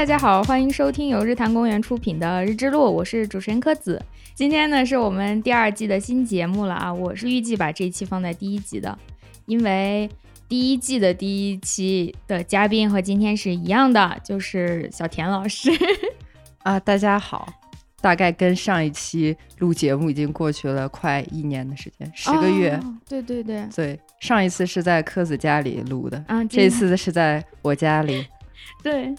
大家好，欢迎收听由日坛公园出品的《日之路》，我是主持人柯子。今天呢是我们第二季的新节目了啊，我是预计把这一期放在第一集的，因为第一季的第一期的嘉宾和今天是一样的，就是小田老师。啊，大家好，大概跟上一期录节目已经过去了快一年的时间，十个月。哦对对对，对，上一次是在柯子家里录的，啊，这次是在我家里。对，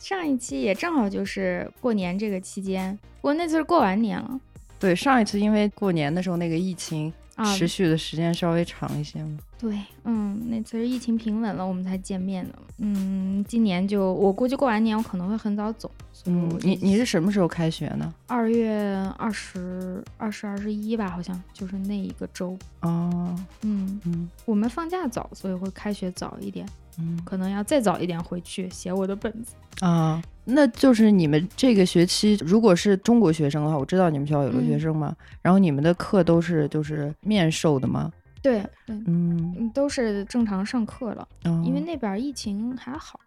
上一期也正好就是过年这个期间，不过那次是过完年了对，上一次因为过年的时候那个疫情啊。持续的时间稍微长一些嘛。对，嗯，那次是疫情平稳了，我们才见面的。嗯，今年就我估计过完年我可能会很早走。嗯你你是什么时候开学呢？二月二十二十二十一吧，好像就是那一个周。哦，嗯，嗯我们放假早，所以会开学早一点，嗯可能要再早一点回去写我的本子。啊，那就是你们这个学期如果是中国学生的话，我知道你们学校有留学嗯生嘛，然后你们的课都是就是面授的吗？对对，嗯，嗯，都是正常上课了，哦因为那边疫情还好，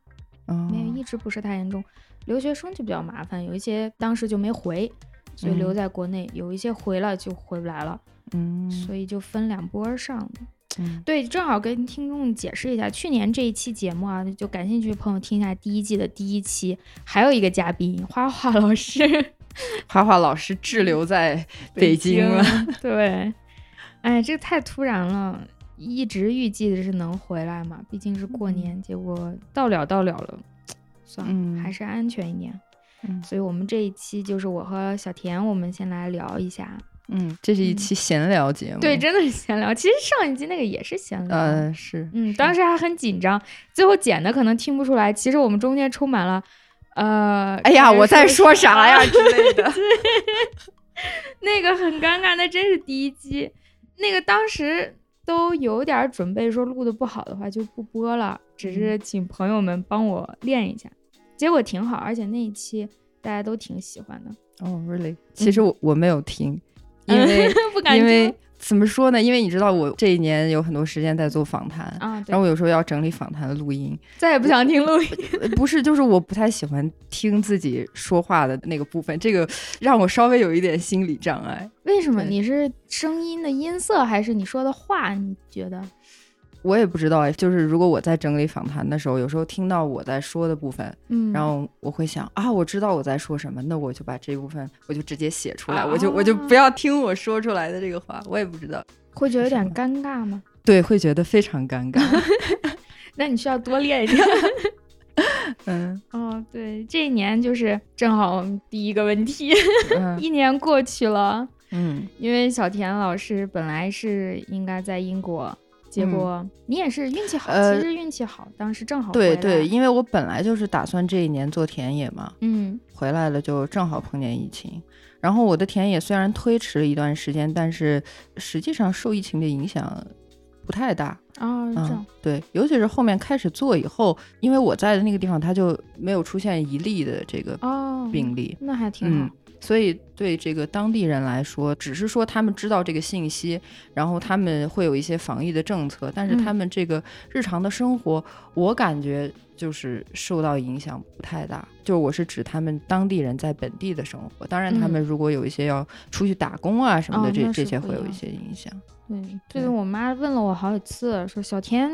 哦没有一直不是太严重。留学生就比较麻烦，有一些当时就没回，所以留嗯在国内；有一些回来就回不来了，嗯所以就分两波儿上的。嗯对，正好跟听众解释一下，去年这一期节目啊，就感兴趣的朋友听一下第一季的第一期，还有一个嘉宾花花老师，花花老师滞留在北京了。对，哎，这个太突然了，一直预计的是能回来嘛，毕竟是过年，结果到了到了了，算了，嗯还是安全一点。嗯所以我们这一期就是我和小田，我们先来聊一下。嗯，这是一期闲聊节目。对，真的是闲聊。其实上一集那个也是闲聊。呃是，嗯，当时还很紧张，最后剪的可能听不出来。其实我们中间充满了，呃，哎呀，我在说啥啥呀 之类的。那个很尴尬，那真是第一期，那个当时都有点准备说录的不好的话就不播了，只嗯是请朋友们帮我练一下，结果挺好，而且那一期大家都挺喜欢的。哦，really？其实我我没有听，因为 不敢因为怎么说呢？因为你知道我这一年有很多时间在做访谈。啊，然后我有时候要整理访谈的录音，再也不想听录音。呃不是，就是我不太喜欢听自己说话的那个部分，这个让我稍微有一点心理障碍。为什么？你是声音的音色，还是你说的话？你觉得？我也不知道哎，就是如果我在整理访谈的时候，有时候听到我在说的部分，嗯，然后我会想啊，我知道我在说什么，那我就把这部分我就直接写出来，啊我就我就不要听我说出来的这个话，我也不知道，会觉得有点尴尬吗？对，会觉得非常尴尬。那你需要多练一练。嗯哦，对，这一年就是正好我们第一个问题，嗯一年过去了，嗯，因为小田老师本来是应该在英国，结果你也是运气好，呃其实运气好，当时正好对对，因为我本来就是打算这一年做田野嘛，嗯回来了就正好碰见疫情。然后我的田野虽然推迟了一段时间，但是实际上受疫情的影响不太大。啊，这嗯样，对，尤其是后面开始做以后，因为我在的那个地方，它就没有出现一例的这个哦，病例，那还挺嗯好，，所以对这个当地人来说，只是说他们知道这个信息，然后他们会有一些防疫的政策，但是嗯他们这个日常的生活，我感觉就是受到影响不太大。就是我是指他们当地人在本地的生活，当然他们如果有一些要出去打工啊什么的，这这些会有一些影响。对，对就是我妈问了我好几次，说小田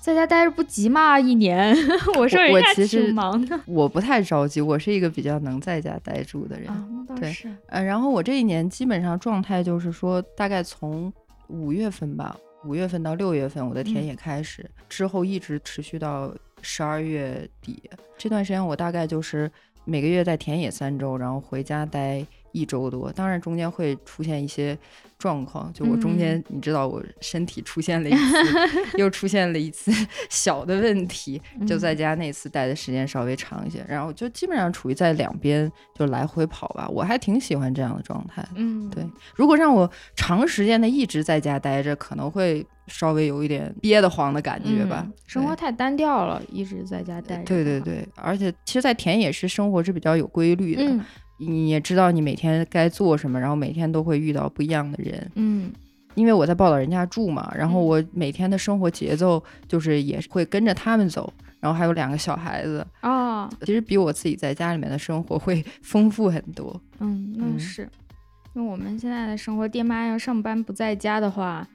在家待着不急吗？一年，我说我人家我其实挺忙的我不太着急，我是一个比较能在家待住的人。啊，那倒对是，呃，然后我这一年基本上状态就是说，大概从五月份吧，五月份到六月份，我的田嗯野开始，之后一直持续到十二月底。这段时间我大概就是每个月在田野三周，然后回家待一周多。当然中间会出现一些状况，就我中间、你知道我身体出现了一次，又出现了一次 小的问题，就在嗯家那次待的时间稍微长一些，然后就基本上处于在两边就来回跑吧，我还挺喜欢这样的状态。嗯，对，如果让我长时间的一直在家待着，可能会稍微有一点憋得慌的感觉吧。嗯生活太单调了，一直在家待着。对对，对，而且其实，在田野是生活是比较有规律的，嗯你也知道你每天该做什么，然后每天都会遇到不一样的人。嗯因为我在报道人家住嘛，然后嗯我每天的生活节奏就是也会跟着他们走，然后还有两个小孩子，哦，其实比我自己在家里面的生活会 丰富很多。嗯，那嗯是，因为我们现在的生活，爹妈要上班不在家的话，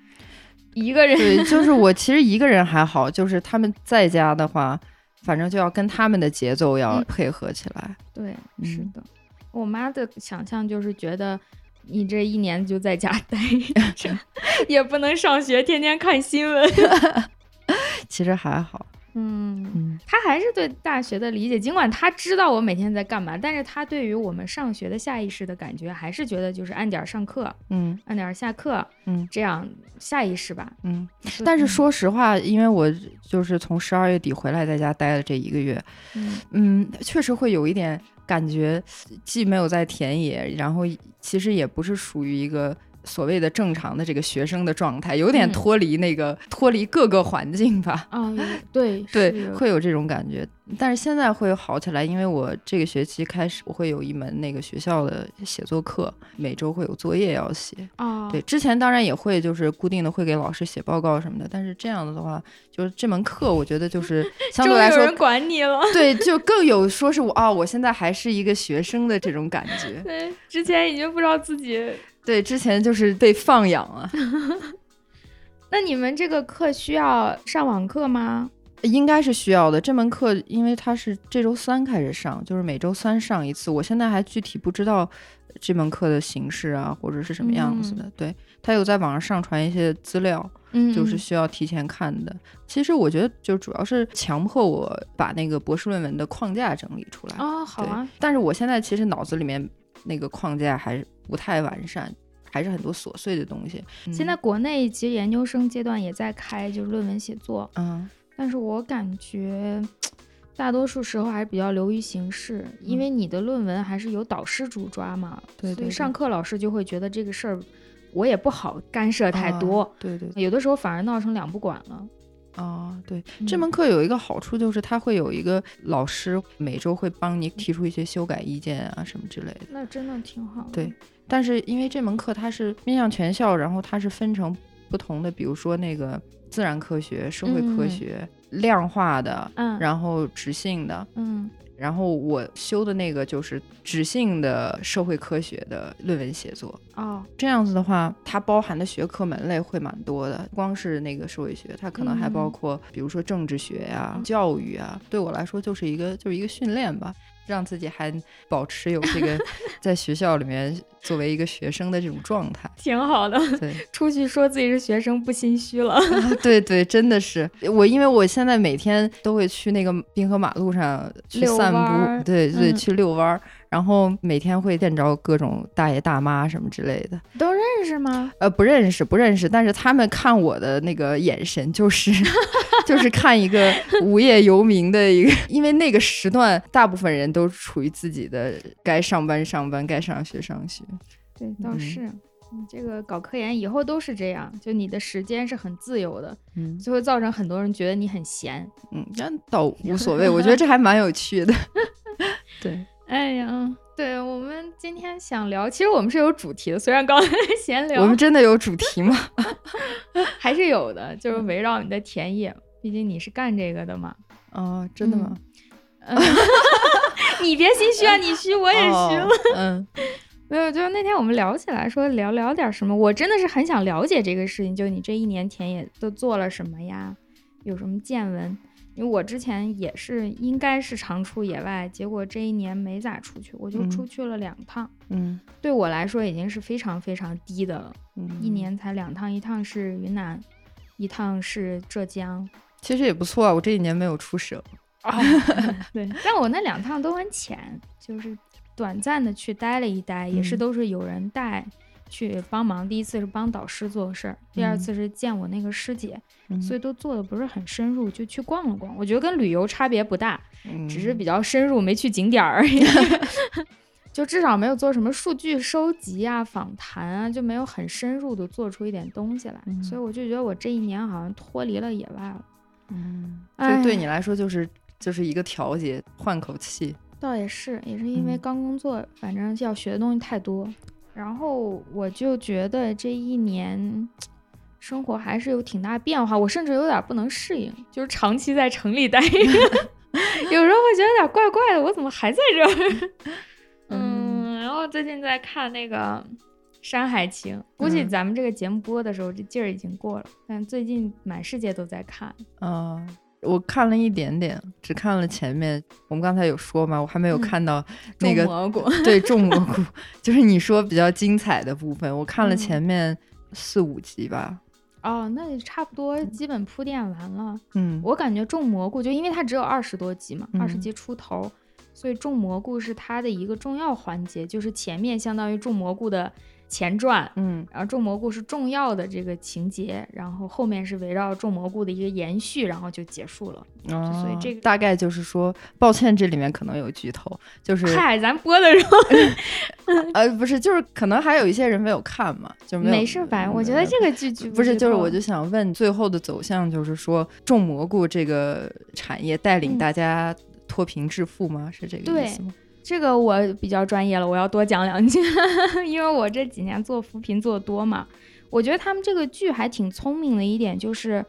一个人对，就是我 其实一个人还好，就是他们在家的话，反正就要跟他们的节奏要嗯配合起来。对，是嗯的。我妈的想象就是觉得你这一年就在家待着，也不能上学，天天看新闻。其实还好，嗯，他还是对大学的理解，尽管他知道我每天在干嘛，但是他对于我们上学的下意识的感觉，还是觉得就是按点儿上课，嗯。按点儿下课，嗯。这样下意识吧。嗯。但是嗯。说实话，因为我就是从十二月底回来，在家待了这一个月，嗯。嗯，确实会有一点感觉，既没有在田野，然后其实也不是属于一个所谓的正常的这个学生的状态，有点嗯脱离那个、脱离各个环境吧。哦，有对 对，会有这种感觉，但是现在会好起来，因为我这个学期开始我会有一门那个学校的写作课，每周会有作业要写。哦，对，之前当然也会就是固定的会给老师写报告什么的，但是这样的话，就是这门课我觉得就是 相对来说有人管你了。对，就更有说是我啊、我现在还是一个学生的这种感觉。对，之前已经不知道自己。对，之前就是被放养啊，那你们这个课需要上网课吗？应该是需要的。这门课因为它是这周三开始上，就是每周三上一次。我现在还具体不知道这门课的形式啊，或者是什么样子的。对，他有在网上上传一些资料，嗯就是需要提前看的。其实我觉得就主要是强迫我把那个博士论文的框架整理出来。哦，好啊，但是我现在其实脑子里面那个框架还是不太完善，还是很多琐碎的东西。现在国内其实研究生阶段也在开，就是论文写作，嗯。但是我感觉大多数时候还是比较流于形式，因为。你的论文还是由导师主抓嘛，对对对上课老师就会觉得这个事儿我也不好干涉太多，啊对对。有的时候反而闹成两不管了。啊，对，嗯这门课有一个好处就是它会有一个老师每周会帮你提出一些修改意见啊什么之类的。那真的挺好的。对但是因为这门课它是面向全校，然后它是分成不同的，比如说那个自然科学、社会科嗯学、量化的，嗯，然后直性的，嗯然后我修的那个就是直性的社会科学的论文写作。哦，这样子的话，它包含的学科门类会蛮多的，光是那个社会学，它可能还包嗯括，比如说政治学呀、教育啊。对我来说，就是一个就是一个训练吧，让自己还保持有这个 在学校里面作为一个学生的这种状态。挺好的。对，出去说自己是学生不心虚了。啊对对，真的是我，因为我现在每天都会去那个滨河马路上去散步，对对，嗯去遛弯儿，然后每天会见着各种大爷大妈什么之类的。都认识吗？呃，不认识，不认识，但是他们看我的那个眼神，就是 就是看一个无业游民的一个，因为那个时段大部分人都处于自己的该上班上班，该上学上学。对，倒嗯是。嗯，这个搞科研以后都是这样，就你的时间是很自由的，嗯就会造成很多人觉得你很闲。嗯，那倒无所谓，我觉得这还蛮有趣的。对，哎呀，对我们今天想聊，其实我们是有主题的，虽然刚才 闲聊，我们真的有主题吗？还是有的，就是围绕你的田野，毕竟你是干这个的嘛。哦，真的吗？嗯 你别心虚啊，你虚我也虚了。哦嗯没有，就是那天我们聊起来说聊聊点什么，我真的是很想了解这个事情，就你这一年田野都做了什么呀？有什么见闻？因为我之前也是应该是常出野外，结果这一年没咋出去，我就嗯出去了两趟，嗯对我来说已经是非常非常低的了，嗯，一年才两趟，一趟是云南，一趟是浙江。其实也不错啊，我这一年没有出省。哦，对，但我那两趟都很浅，就是短暂的去待了一待，也是嗯都是有人带去帮忙。第一次是帮导师做事儿，第二嗯次是见我那个师姐，嗯所以都做的不是很深入，就去逛了逛。我觉得跟旅游差别不大，嗯只是比较深入，没去景点儿而已。就至少没有做什么数据收集啊、访谈啊，就没有很深入的做出一点东西来。嗯所以我就觉得我这一年好像脱离了野外了。嗯，哎这对你来说就是就是一个调节，换口气。倒也是，也是因为嗯刚工作，反正要学的东西太多，然后我就觉得这一年生活还是有挺大变化，我甚至有点不能适应，就是长期在城里待 着，有时候会觉得有点怪怪的，我怎么还在这儿？嗯，然后最近在看那个《山海情》，估计咱们这个节目播的时候，这劲儿已经过了，但最近满世界都在看。啊，我看了一点点，只看了前面。我们刚才有说嘛，我还没有看到那个、蘑菇，对种蘑菇，就是你说比较精彩的部分，我看了前面四五集吧。哦，那也差不多，基本铺垫完了。嗯，我感觉种蘑菇就因为它只有二十多集嘛，二十集出头，所以种蘑菇是它的一个重要环节，就是前面相当于种蘑菇的前传，嗯，然后种蘑菇是重要的这个情节，然后后面是围绕种蘑菇的一个延续，然后就结束了。哦，所以这个大概就是说，抱歉，这里面可能有剧透，就是嗨，咱播的时候 呃，不是，就是可能还有一些人没有看嘛，就没事吧？我觉得这个剧剧不是，就是我就想问，最后的走向就是说，种蘑菇这个产业带领嗯大家脱贫致富吗？是这个意思吗？这个我比较专业了，我要多讲两句，因为我这几年做扶贫做得多嘛。我觉得他们这个剧还挺聪明的一点就是，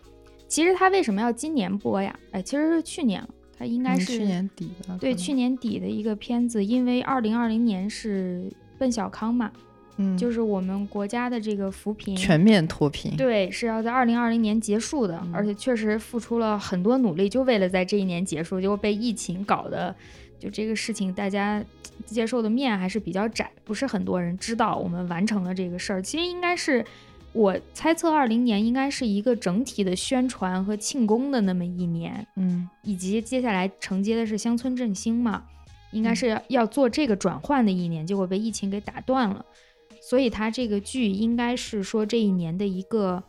其实他为什么要今年播呀？哎，其实是去年了，他应该嗯是、去年底的？对去年底的一个片子，因为二零二零年是奔小康嘛，嗯，就是我们国家的这个扶贫全面脱贫。对，是要在二零二零年结束的，嗯而且确实付出了很多努力，就为了在这一年结束，结果被疫情搞的，就这个事情大家接受的面还是比较窄，不是很多人知道我们完成了这个事儿。其实应该是我猜测，二零年应该是一个整体的宣传和庆功的那么一年，嗯。以及接下来承接的是乡村振兴嘛，应该嗯。是要要做这个转换的一年，结果被疫情给打断了，所以它这个剧应该是说这一年的一个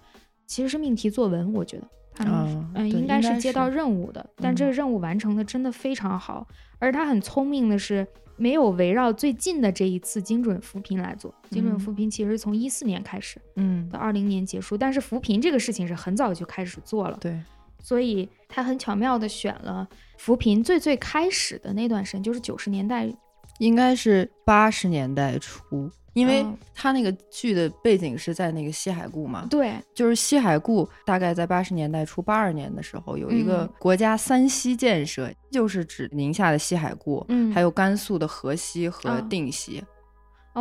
其实是命题作文，我觉得嗯应该是接到任务的，但这嗯个任务完成的真的非常好，而他很聪明的是。没有围绕最近的这一次精准扶贫来做，精准嗯扶贫其实从一四年开始嗯，到二零年结束，但是扶贫这个事情是很早就开始做了，对，所以他很巧妙的选了扶贫最最开始的那段时间，就是九十年代。应该是八十年代初，因为嗯。他那个剧的背景是在那个西海固嘛，对，就是西海固大概在八十年代初八二年的时候，有一个嗯。国家三西建设，就是指宁夏的西海固，嗯。还有甘肃的河西和啊。定西。哦，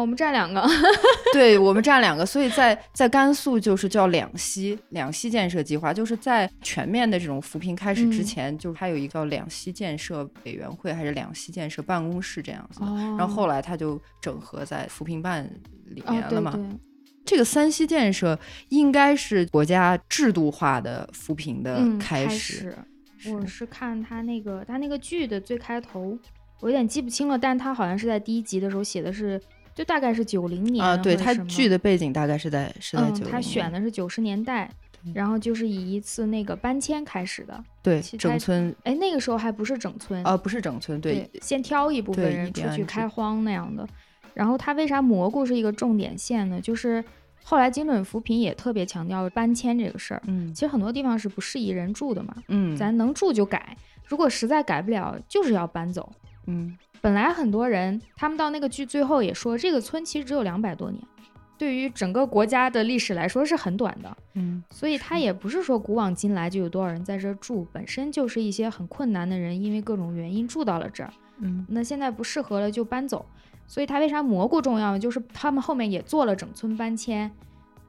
我们占两个。对我们占两个，所以在在甘肃就是叫两西两西建设计划，就是在全面的这种扶贫开始之嗯前，就是它有一个叫两西建设委员会还是两西建设办公室这样子的。哦然后后来它就整合在扶贫办里哦面，了嘛。对对，这个三西建设应该是国家制度化的扶贫的嗯，开始。我是是看他那个他那个剧的最开头，我有点记不清了，但他好像是在第一集的时候写的是，就大概是九零年啊，对它或者什么剧的背景大概是在是在嗯九，他选的是九十年代，然后就是以一次那个搬迁开始的。对整村哎，那个时候还不是整村啊，不是整村，对先挑一部分人出去开荒那样的。然后他为啥蘑菇是一个重点线呢？就是后来精准扶贫也特别强调搬迁这个事儿。嗯其实很多地方是不适宜人住的嘛，嗯咱能住就改，如果实在改不了，就是要搬走。嗯本来很多人他们到那个剧最后也说，这个村其实只有两百多年，对于整个国家的历史来说是很短的。嗯所以它也不是说古往今来就有多少人在这儿住，本身就是一些很困难的人，因为各种原因住到了这儿。嗯那现在不适合了就搬走。所以它为啥蘑菇重要呢？就是他们后面也做了整村搬迁。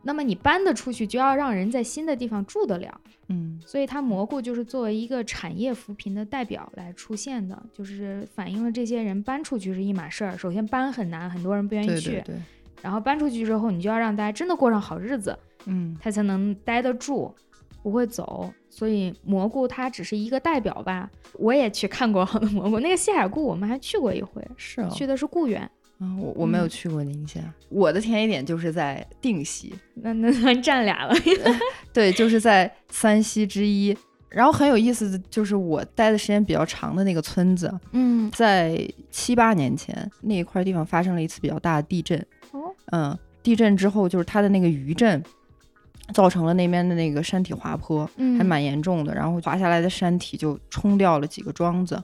那么你搬得出去，就要让人在新的地方住得了。嗯所以它蘑菇就是作为一个产业扶贫的代表来出现的，就是反映了这些人搬出去是一码事儿。首先搬很难，很多人不愿意去。对对对，然后搬出去之后，你就要让大家真的过上好日子，嗯他才能待得住，不会走。所以蘑菇它只是一个代表吧。我也去看过好多蘑菇，那个西海固我们还去过一回，是哦，去的是固原。嗯，我我没有嗯去过宁夏，我的田野点就是在定西，那那那占俩了。对，就是在三西之一。然后很有意思的就是我待的时间比较长的那个村子，嗯，在七八年前那一块地方发生了一次比较大的地震。哦，嗯，地震之后就是它的那个余震，造成了那边的那个山体滑坡，嗯还蛮严重的。然后滑下来的山体就冲掉了几个庄子。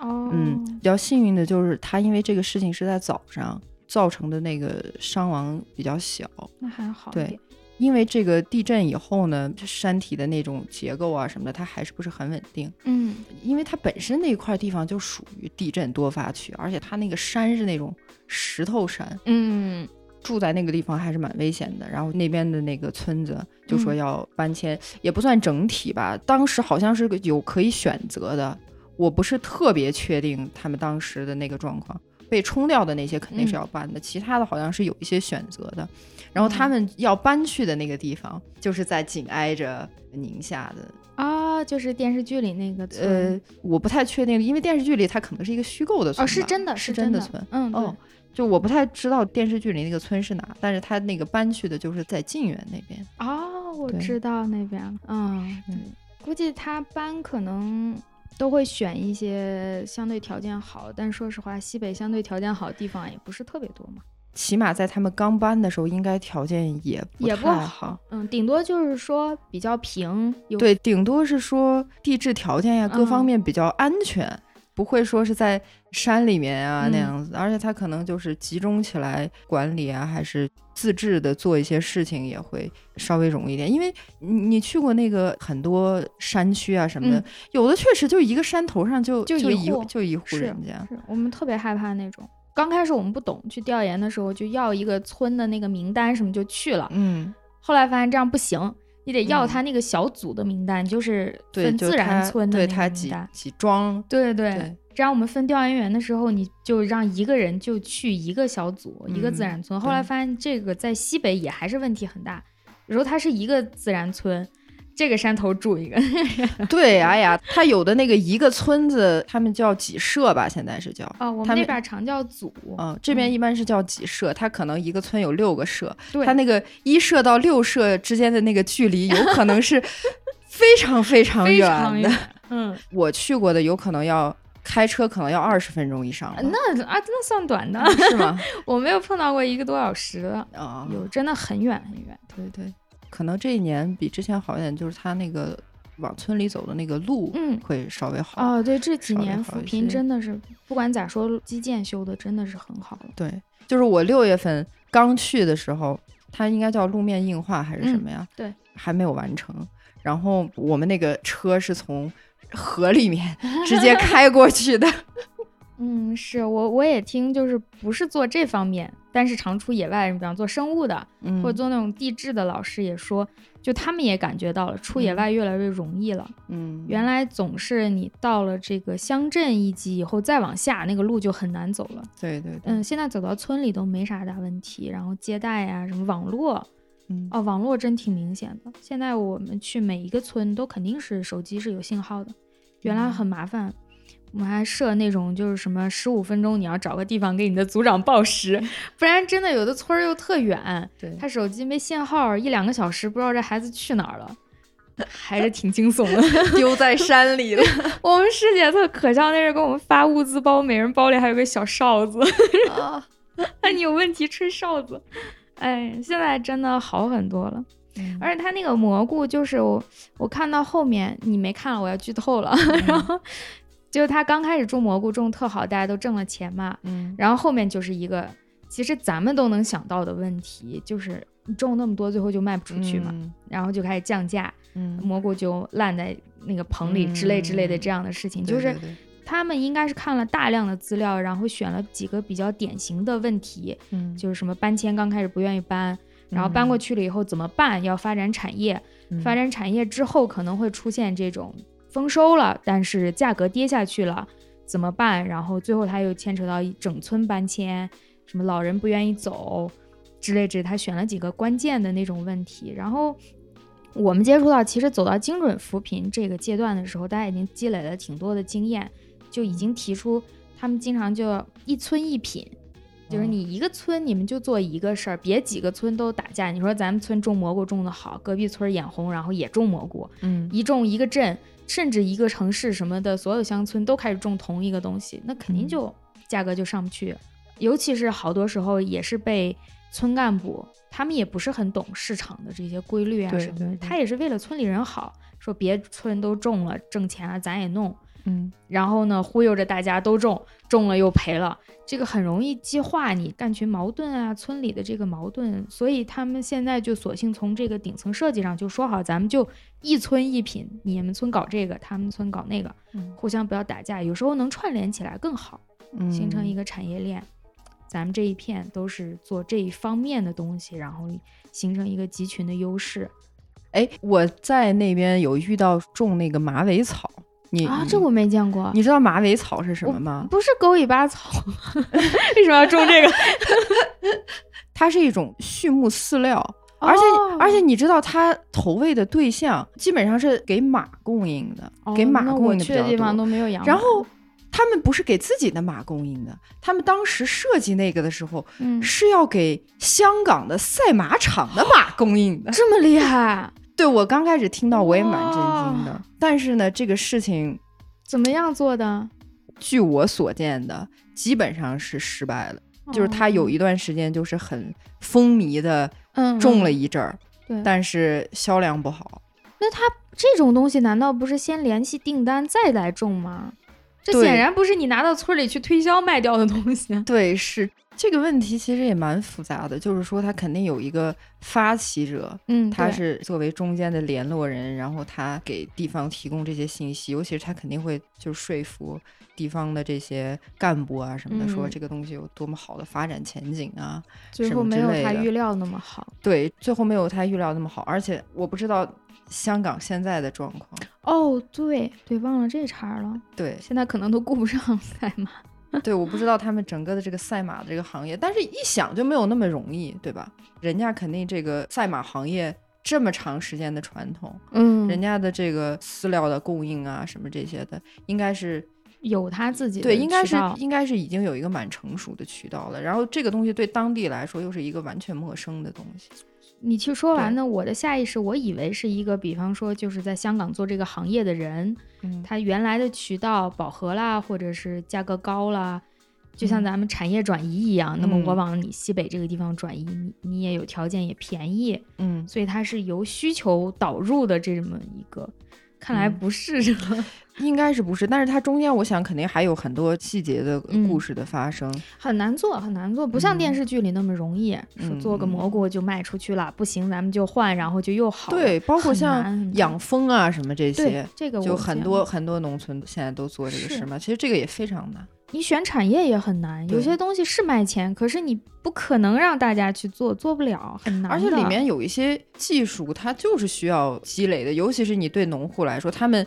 哦，嗯，比较幸运的就是他因为这个事情是在早上造成的那个伤亡比较小。那还好对。因为这个地震以后呢，山体的那种结构啊什么的，它还是不是很稳定。嗯因为它本身那块地方就属于地震多发区，而且它那个山是那种石头山，嗯住在那个地方还是蛮危险的。然后那边的那个村子就说嗯要搬迁，也不算整体吧，当时好像是个有可以选择的，我不是特别确定他们当时的那个状况。被冲掉的那些肯定是嗯要搬的，其他的好像是有一些选择的。然后他嗯们要搬去的那个地方，就是在紧挨着宁夏的啊，就是电视剧里那个村呃，我不太确定，因为电视剧里它可能是一个虚构的村哦，是真的，是真的村。嗯，哦，就我不太知道电视剧里那个村是哪，但是他那个搬去的就是在晋源那边。哦，我知道那边了。嗯，估计他搬可能都会选一些相对条件好，但说实话，西北相对条件好的地方也不是特别多嘛，起码在他们刚搬的时候，应该条件也不也不太好。嗯，顶多就是说比较平，对，顶多是说地质条件呀，各方嗯面比较安全，不会说是在山里面啊那嗯样子。而且他可能就是集中起来管理啊，还是自治的做一些事情也会稍微容易一点。因为你你去过那个很多山区啊什么的，嗯有的确实就一个山头上就就就一一户就一户人家。是我们特别害怕那种。刚开始我们不懂，去调研的时候就要一个村的那个名单什么就去了，嗯，后来发现这样不行，你得要嗯他那个小组的名单，就是分自然村的那对他几个名单。几庄，对对对这样我们分调研员的时候，你就让一个人就去一个小组、一个自嗯然村。后来发现这个在西北也还是问题很大，有时候它是一个自然村，这个山头住一个，对，哎呀，他有的那个一个村子，他们叫几社吧，现在是叫。哦，我们他那边常叫组。嗯，这边嗯一般是叫几社，他可能一个村有六个社，对，它那个一社到六社之间的那个距离，有可能是 非常非常远的。远。嗯，我去过的，有可能要开车，可能要二十分钟以上。那啊，那算短的，是吗？我没有碰到过一个多小时的，啊，有真的很远很远。对对，可能这一年比之前好一点，就是它那个往村里走的那个路，嗯会稍微好。哦，对，这几年扶贫真的是，不管咋说，基建修的真的是很好。对，就是我六月份刚去的时候，它应该叫路面硬化还是什嗯么呀？对，还没有完成。然后我们那个车是从河里面 直接开过去的。嗯，是我我也听，就是不是做这方面，但是常出野外，比方做生物的，嗯或者做那种地质的老师也说，就他们也感觉到了出野嗯外越来越容易了。嗯，原来总是你到了这个乡镇一级以后，再往下那个路就很难走了。对对对，嗯，现在走到村里都没啥大问题，然后接待呀、什么网络，嗯哦，网络真挺明显的。现在我们去每一个村都肯定是手机是有信号的，原来很麻烦。我们还设那种就是什么十五分钟你要找个地方给你的组长报时，不然真的有的村儿又特远，对他手机没信号，一两个小时不知道这孩子去哪儿了，还是挺惊悚的。丢在山里了。我们师姐特可笑，那是给我们发物资包，每人包里还有个小哨子，啊那你有问题吹哨子。哎，现在真的好很多了。嗯而且它那个蘑菇，就是我我看到后面你没看了，我要剧透了。然后就是他刚开始种蘑菇种特好，大家都挣了钱嘛。嗯然后后面就是一个其实咱们都能想到的问题，就是你种那么多，最后就卖不出去嘛，嗯然后就开始降价，嗯，蘑菇就烂在那个棚里之类之类的嗯这样的事情，对就是他们应该是看了大量的资料，然后选了几个比较典型的问题，嗯就是什么搬迁刚开始不愿意搬。然后搬过去了以后怎么办？要发展产业，嗯发展产业之后可能会出现这种丰收了，但是价格跌下去了，怎么办？然后最后他又牵扯到一整村搬迁，什么老人不愿意走之类之类，他选了几个关键的那种问题。然后我们接触到，其实走到精准扶贫这个阶段的时候，大家已经积累了挺多的经验，就已经提出他们经常就一村一品。就是你一个村，你们就做一个事儿，别几个村都打架。你说咱们村种蘑菇种的好，隔壁村眼红，然后也种蘑菇，嗯一种一个镇，甚至一个城市什么的，所有乡村都开始种同一个东西，那肯定嗯就价格就上不去。尤其是好多时候也是被村干部，他们也不是很懂市场的这些规律啊什么他也是为了村里人好，说别村都种了，挣钱了，咱也弄。嗯，然后呢，忽悠着大家都种，种了又赔了，这个很容易激化你干群矛盾啊，村里的这个矛盾。所以他们现在就索性从这个顶层设计上就说好，咱们就一村一品，你们村搞这个，他们村搞那个，嗯互相不要打架，有时候能串联起来更好，形成一个个产业链。咱们这一片都是做这一方面的东西，然后形成一个集群的优势哎，我在那边有遇到种那个马尾草，你啊！这我没见过，你知道马尾草是什么吗？不是狗尾巴草，为什么要种这个？它是一种畜牧饲料，而且、哦而且你知道它投喂的对象基本上是给马供应的，给马供应的比较我去的地方。都没有养。然后他们不是给自己的马供应的，他们当时设计那个的时候嗯，是要给香港的赛马场的马供应的。这么厉害，对我刚开始听到我也蛮震惊的，但是呢，这个事情怎么样做的？据我所见的，基本上是失败了。就是他有一段时间就是很风靡的嗯种了嗯一阵儿，对但是销量不好。那他这种东西难道不是先联系订单再来种吗？这显然不是你拿到村里去推销卖掉的东西。对，是这个问题其实也蛮复杂的，就是说他肯定有一个发起者，嗯，他是作为中间的联络人，然后他给地方提供这些信息，尤其是他肯定会就说服地方的这些干部啊什么的，说嗯这个东西有多么好的发展前景啊。最后没有他预料那么好。对，最后没有他预料那么好，而且我不知道香港现在的状况。哦，对对，忘了这茬儿了。对现在可能都顾不上 赛马。对，我不知道他们整个的这个赛马的这个行业，但是一想就没有那么容易，对吧？人家肯定这个赛马行业这么长时间的传统，嗯人家的这个饲料的供应啊什么这些的，应该是有他自己的对，应该是应该是已经有一个蛮成熟的渠道了。然后这个东西对当地来说又是一个完全陌生的东西。你去说完呢，我的下意识我以为是一个，比方说就是在香港做这个行业的人，嗯，他原来的渠道饱和啦，或者是价格高啦，就像嗯咱们产业转移一样。那么我嗯往你西北这个地方转移，你你也有条件也便宜，嗯，所以它是由需求导入的这么一个。看来嗯不是这个，应该是不是？但是它中间我想肯定还有很多细节的嗯故事的发生。很难做，很难做，不像电嗯视剧里那么容易，说做个嗯蘑菇就卖出去了，不行咱们就换，然后就又好了。对，包括像养蜂啊什么这些，这个就很多很多农村现在都做这个事嘛。其实这个也非常难。你选产业也很难，有些东西是卖钱，可是你不可能让大家去做，做不了，很难。而且里面有一些技术，它就是需要积累的，尤其是你对农户来说，他们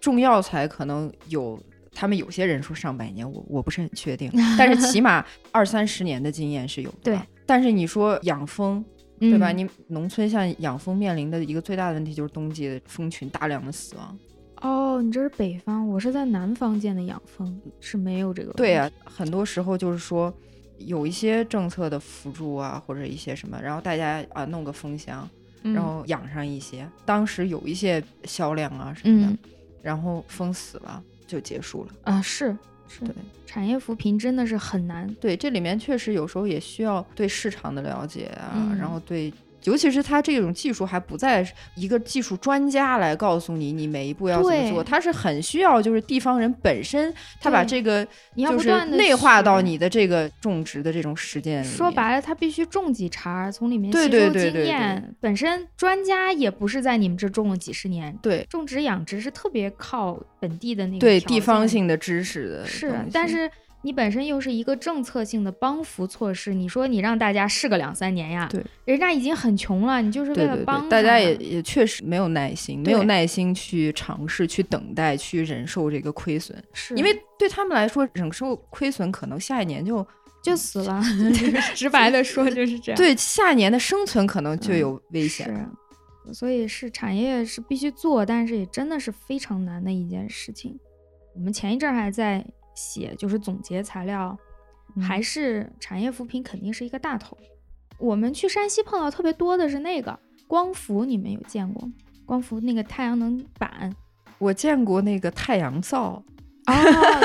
种药材可能有。他们有些人说上百年，我我不是很确定，但是起码二三十年的经验是有的。对，但是你说养蜂，对吧？嗯你农村像养蜂面临的一个最大的问题就是冬季的蜂群大量的死亡。哦，你这是北方，我是在南方见的养蜂，是没有这个。对啊，，很多时候就是说有一些政策的辅助啊，或者一些什么，然后大家啊弄个蜂箱，嗯、然后养上一些，当时有一些销量啊什么的，嗯然后蜂死了就结束了。啊是是对，产业扶贫真的是很难。对，这里面确实有时候也需要对市场的了解啊，嗯然后对。尤其是它这种技术还不在一个技术专家来告诉你你每一步要怎么做，对。它是很需要就是地方人本身他把这个你要就是不断地内化到你的这个种植的这种实践里。说白了，他必须种几茬儿，从里面吸收经对对对对。验。本身专家也不是在你们这种了几十年，对。种植养殖是特别靠本地的那个对地方性的知识的是但是你本身又是一个政策性的帮扶措施，你说你让大家试个两三年呀，对，人家已经很穷了，你就是为了帮对，大家也也确实没有耐心，没有耐心去尝试、去等待、去忍受这个亏损，是因为对他们来说，忍受亏损可能下一年就就死了，直白的说就是这样，对下一年的生存可能就嗯有危险了。是，所以是产业是必须做，但是也真的是非常难的一件事情。我们前一阵儿还在写，就是总结材料，嗯还是产业扶贫肯定是一个大头。我们去山西碰到特别多的是那个光伏，你们有见过吗？光伏那个太阳能板我见过那个太阳灶，哦，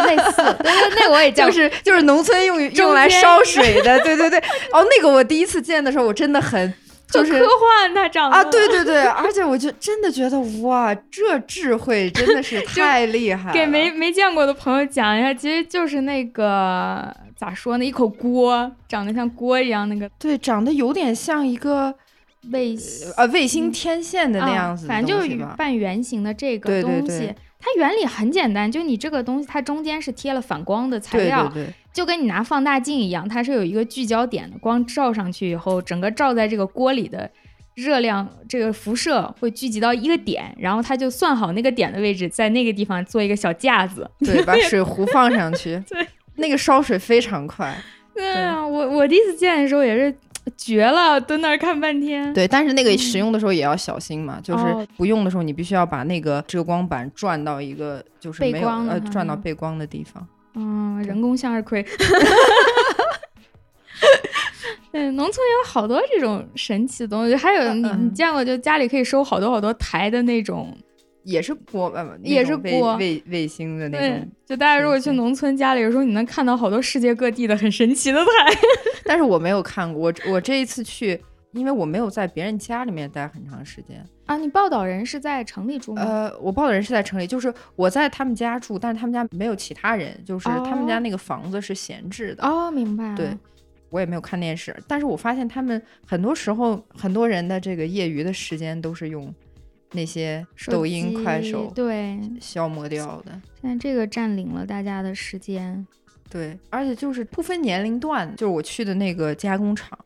类似，对对，那个我也 见就，是就是农村用用来烧水的，对对对。哦，那个我第一次见的时候，我真的很就是科幻，他长得啊，对对对，而且我就真的觉得哇，这智慧真的是 太厉害了。给没没见过的朋友讲一下，其实就是那个咋说呢，一口锅，长得像锅一样那个对，长得有点像一个卫呃卫星天线的那样子反正就是半圆形的这个东西。对它原理很简单，就你这个东西，它中间是贴了反光的材对料，对对，就跟你拿放大镜一样，它是有一个聚焦点的，光照上去以后，整个照在这个锅里的热量，这个辐射会聚集到一个点，然后它就算好那个点的位置，在那个地方做一个小架子。对，把水壶放上去，对，那个烧水非常快。对啊，我我第一次见的时候也是绝了，蹲那儿看半天。对，但是那个嗯使用的时候也要小心嘛，就是哦不用的时候，你必须要把那个遮光板转到一个就是背没有呃转到背光的地方。嗯，人工向日葵。对，农村有好多这种神奇的东西，还有你嗯你见过就家里可以收好多好多台的那种，也是锅，也是锅卫卫星的那对种。，就大家如果去农村家里，有时候你能看到好多世界各地的很神奇的台。但是我没有看过，我我这一次去，因为我没有在别人家里面待很长时间。啊，你报道人是在城里住吗？呃，我报道人是在城里，就是我在他们家住，但是他们家没有其他人，就是他们家哦那个房子是闲置的。哦，明白。对，我也没有看电视，但是我发现他们很多时候很多人的这个业余的时间都是用那些抖音、快手对，消磨掉的。现在这个占领了大家的时间。对，而且就是不分年龄段，就是我去的那个加工厂，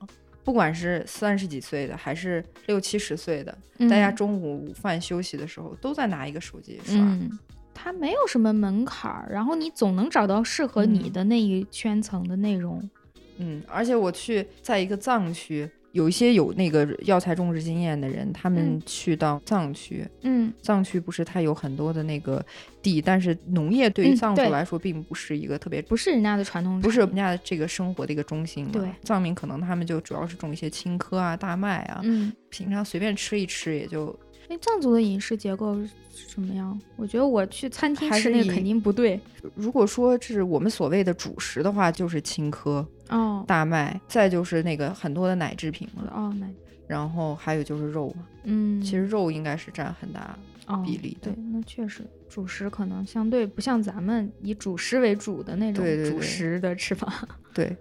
不管是三十几岁的还是六七十岁的，大家嗯中午午饭休息的时候都在拿一个手机刷。嗯，它没有什么门槛儿，然后你总能找到适合你嗯的那一圈层的内容。嗯，而且我去在一个藏区，有一些有那个药材种植经验的人，他们嗯去到藏区，嗯藏区不是它有很多的那个地，但是农业对于藏族来说并不是一个特别。不是人家的传统，不是人家这个生活的一个中心嘛？对藏民可能他们就主要是种一些青稞啊、大麦啊，嗯，平常随便吃一吃也就哎，藏族的饮食结构是什么样？我觉得我去餐厅还是以吃那个肯定不对。如果说是我们所谓的主食的话，就是青稞、哦大麦，再就是那个很多的奶制品了，哦，那然后还有就是肉嘛。嗯，其实肉应该是占很大哦比例的对，那确实主食可能相对不像咱们以主食为主的那种主对对对食的吃法。对，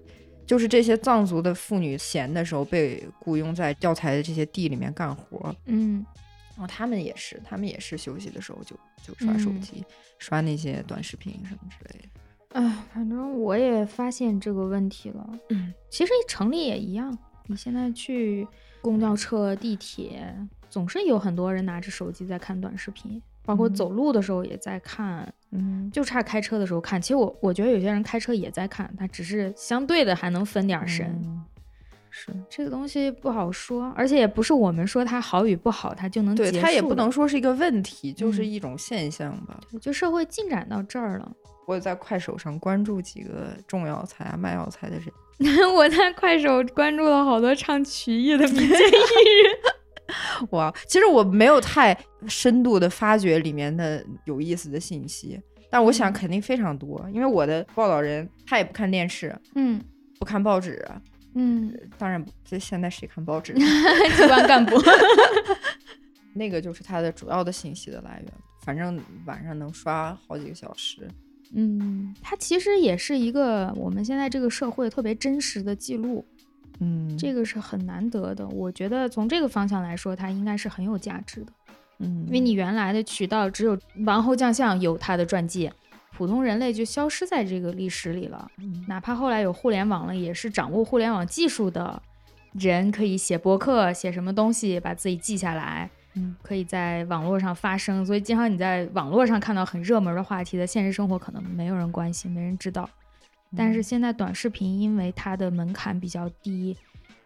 就是这些藏族的妇女闲的时候被雇佣在药材的这些地里面干活，嗯然后他们也是，他们也是休息的时候就就刷手嗯机，刷那些短视频什么之类的。哎，反正我也发现这个问题了。嗯，其实城里也一样，你现在去公交车、地铁，总是有很多人拿着手机在看短视频，包括嗯走路的时候也在看，嗯，就差开车的时候看。其实我我觉得有些人开车也在看，他只是相对的还能分点神。嗯是这个东西不好说，而且也不是我们说它好与不好，它就能对，它也不能说是一个问题，就是嗯一种现象吧。就社会进展到这儿了。我有在快手上关注几个种药材啊、卖药材的人，我在快手关注了好多唱曲艺的民间艺人。哇，其实我没有太深度的发掘里面的有意思的信息，但我想嗯肯定非常多，因为我的报道人他也不看电视，嗯不看报纸，嗯，当然不，这现在谁看报纸？机关干部。那个就是他的主要的信息的来源，反正晚上能刷好几个小时。嗯，它其实也是一个我们现在这个社会特别真实的记录，嗯，这个是很难得的。我觉得从这个方向来说，它应该是很有价值的，嗯，因为你原来的渠道只有王侯将相有他的传记，普通人类就消失在这个历史里了。嗯哪怕后来有互联网了，也是掌握互联网技术的人可以写博客，写什么东西，把自己记下来，嗯可以在网络上发声。所以经常你在网络上看到很热门的话题，在现实生活可能没有人关心，没人知道。但是现在短视频因为它的门槛比较低，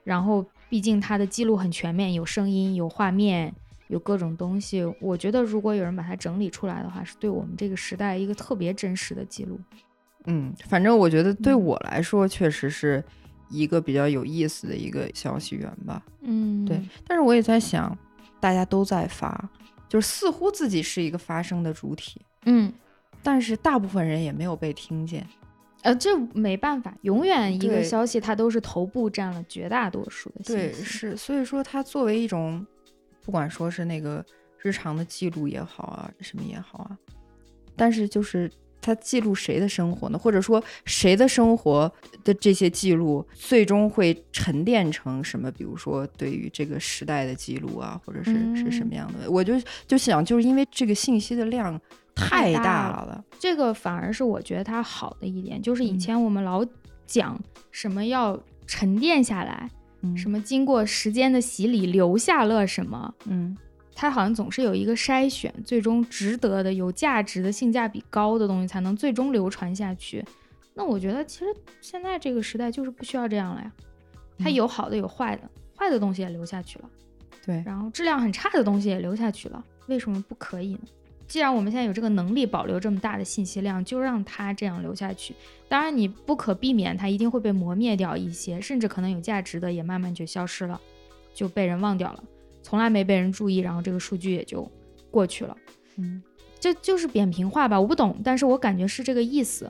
然后毕竟它的记录很全面，有声音、有画面、有各种东西。我觉得如果有人把它整理出来的话，是对我们这个时代一个特别真实的记录。嗯，反正我觉得对嗯我来说，确实是一个比较有意思的一个消息源吧。嗯，对，但是我也在想，大家都在发，就是似乎自己是一个发声的主体，嗯，但是大部分人也没有被听见。呃，这没办法，永远一个消息它都是头部占了绝大多数的信对，息。是，所以说它作为一种，不管说是那个日常的记录也好啊，什么也好啊，但是就是它记录谁的生活呢？或者说谁的生活的这些记录，最终会沉淀成什么？比如说对于这个时代的记录啊，或者是、是什嗯么样的？我就就想，就是因为这个信息的量太大大了了，这个反而是我觉得它好的一点，就是以嗯前我们老讲什么要沉淀下来，嗯什么经过时间的洗礼留下了什么，嗯它好像总是有一个筛选，最终值得的、有价值的、性价比高的东西才能最终流传下去。那我觉得其实现在这个时代就是不需要这样了呀，它嗯有好的有坏的，坏的东西也留下去了，对，然后质量很差的东西也留下去了，为什么不可以呢？既然我们现在有这个能力保留这么大的信息量，就让它这样留下去。当然，你不可避免它一定会被磨灭掉一些，甚至可能有价值的也慢慢就消失了，就被人忘掉了，从来没被人注意，然后这个数据也就过去了。嗯这就是扁平化吧，我不懂，但是我感觉是这个意思，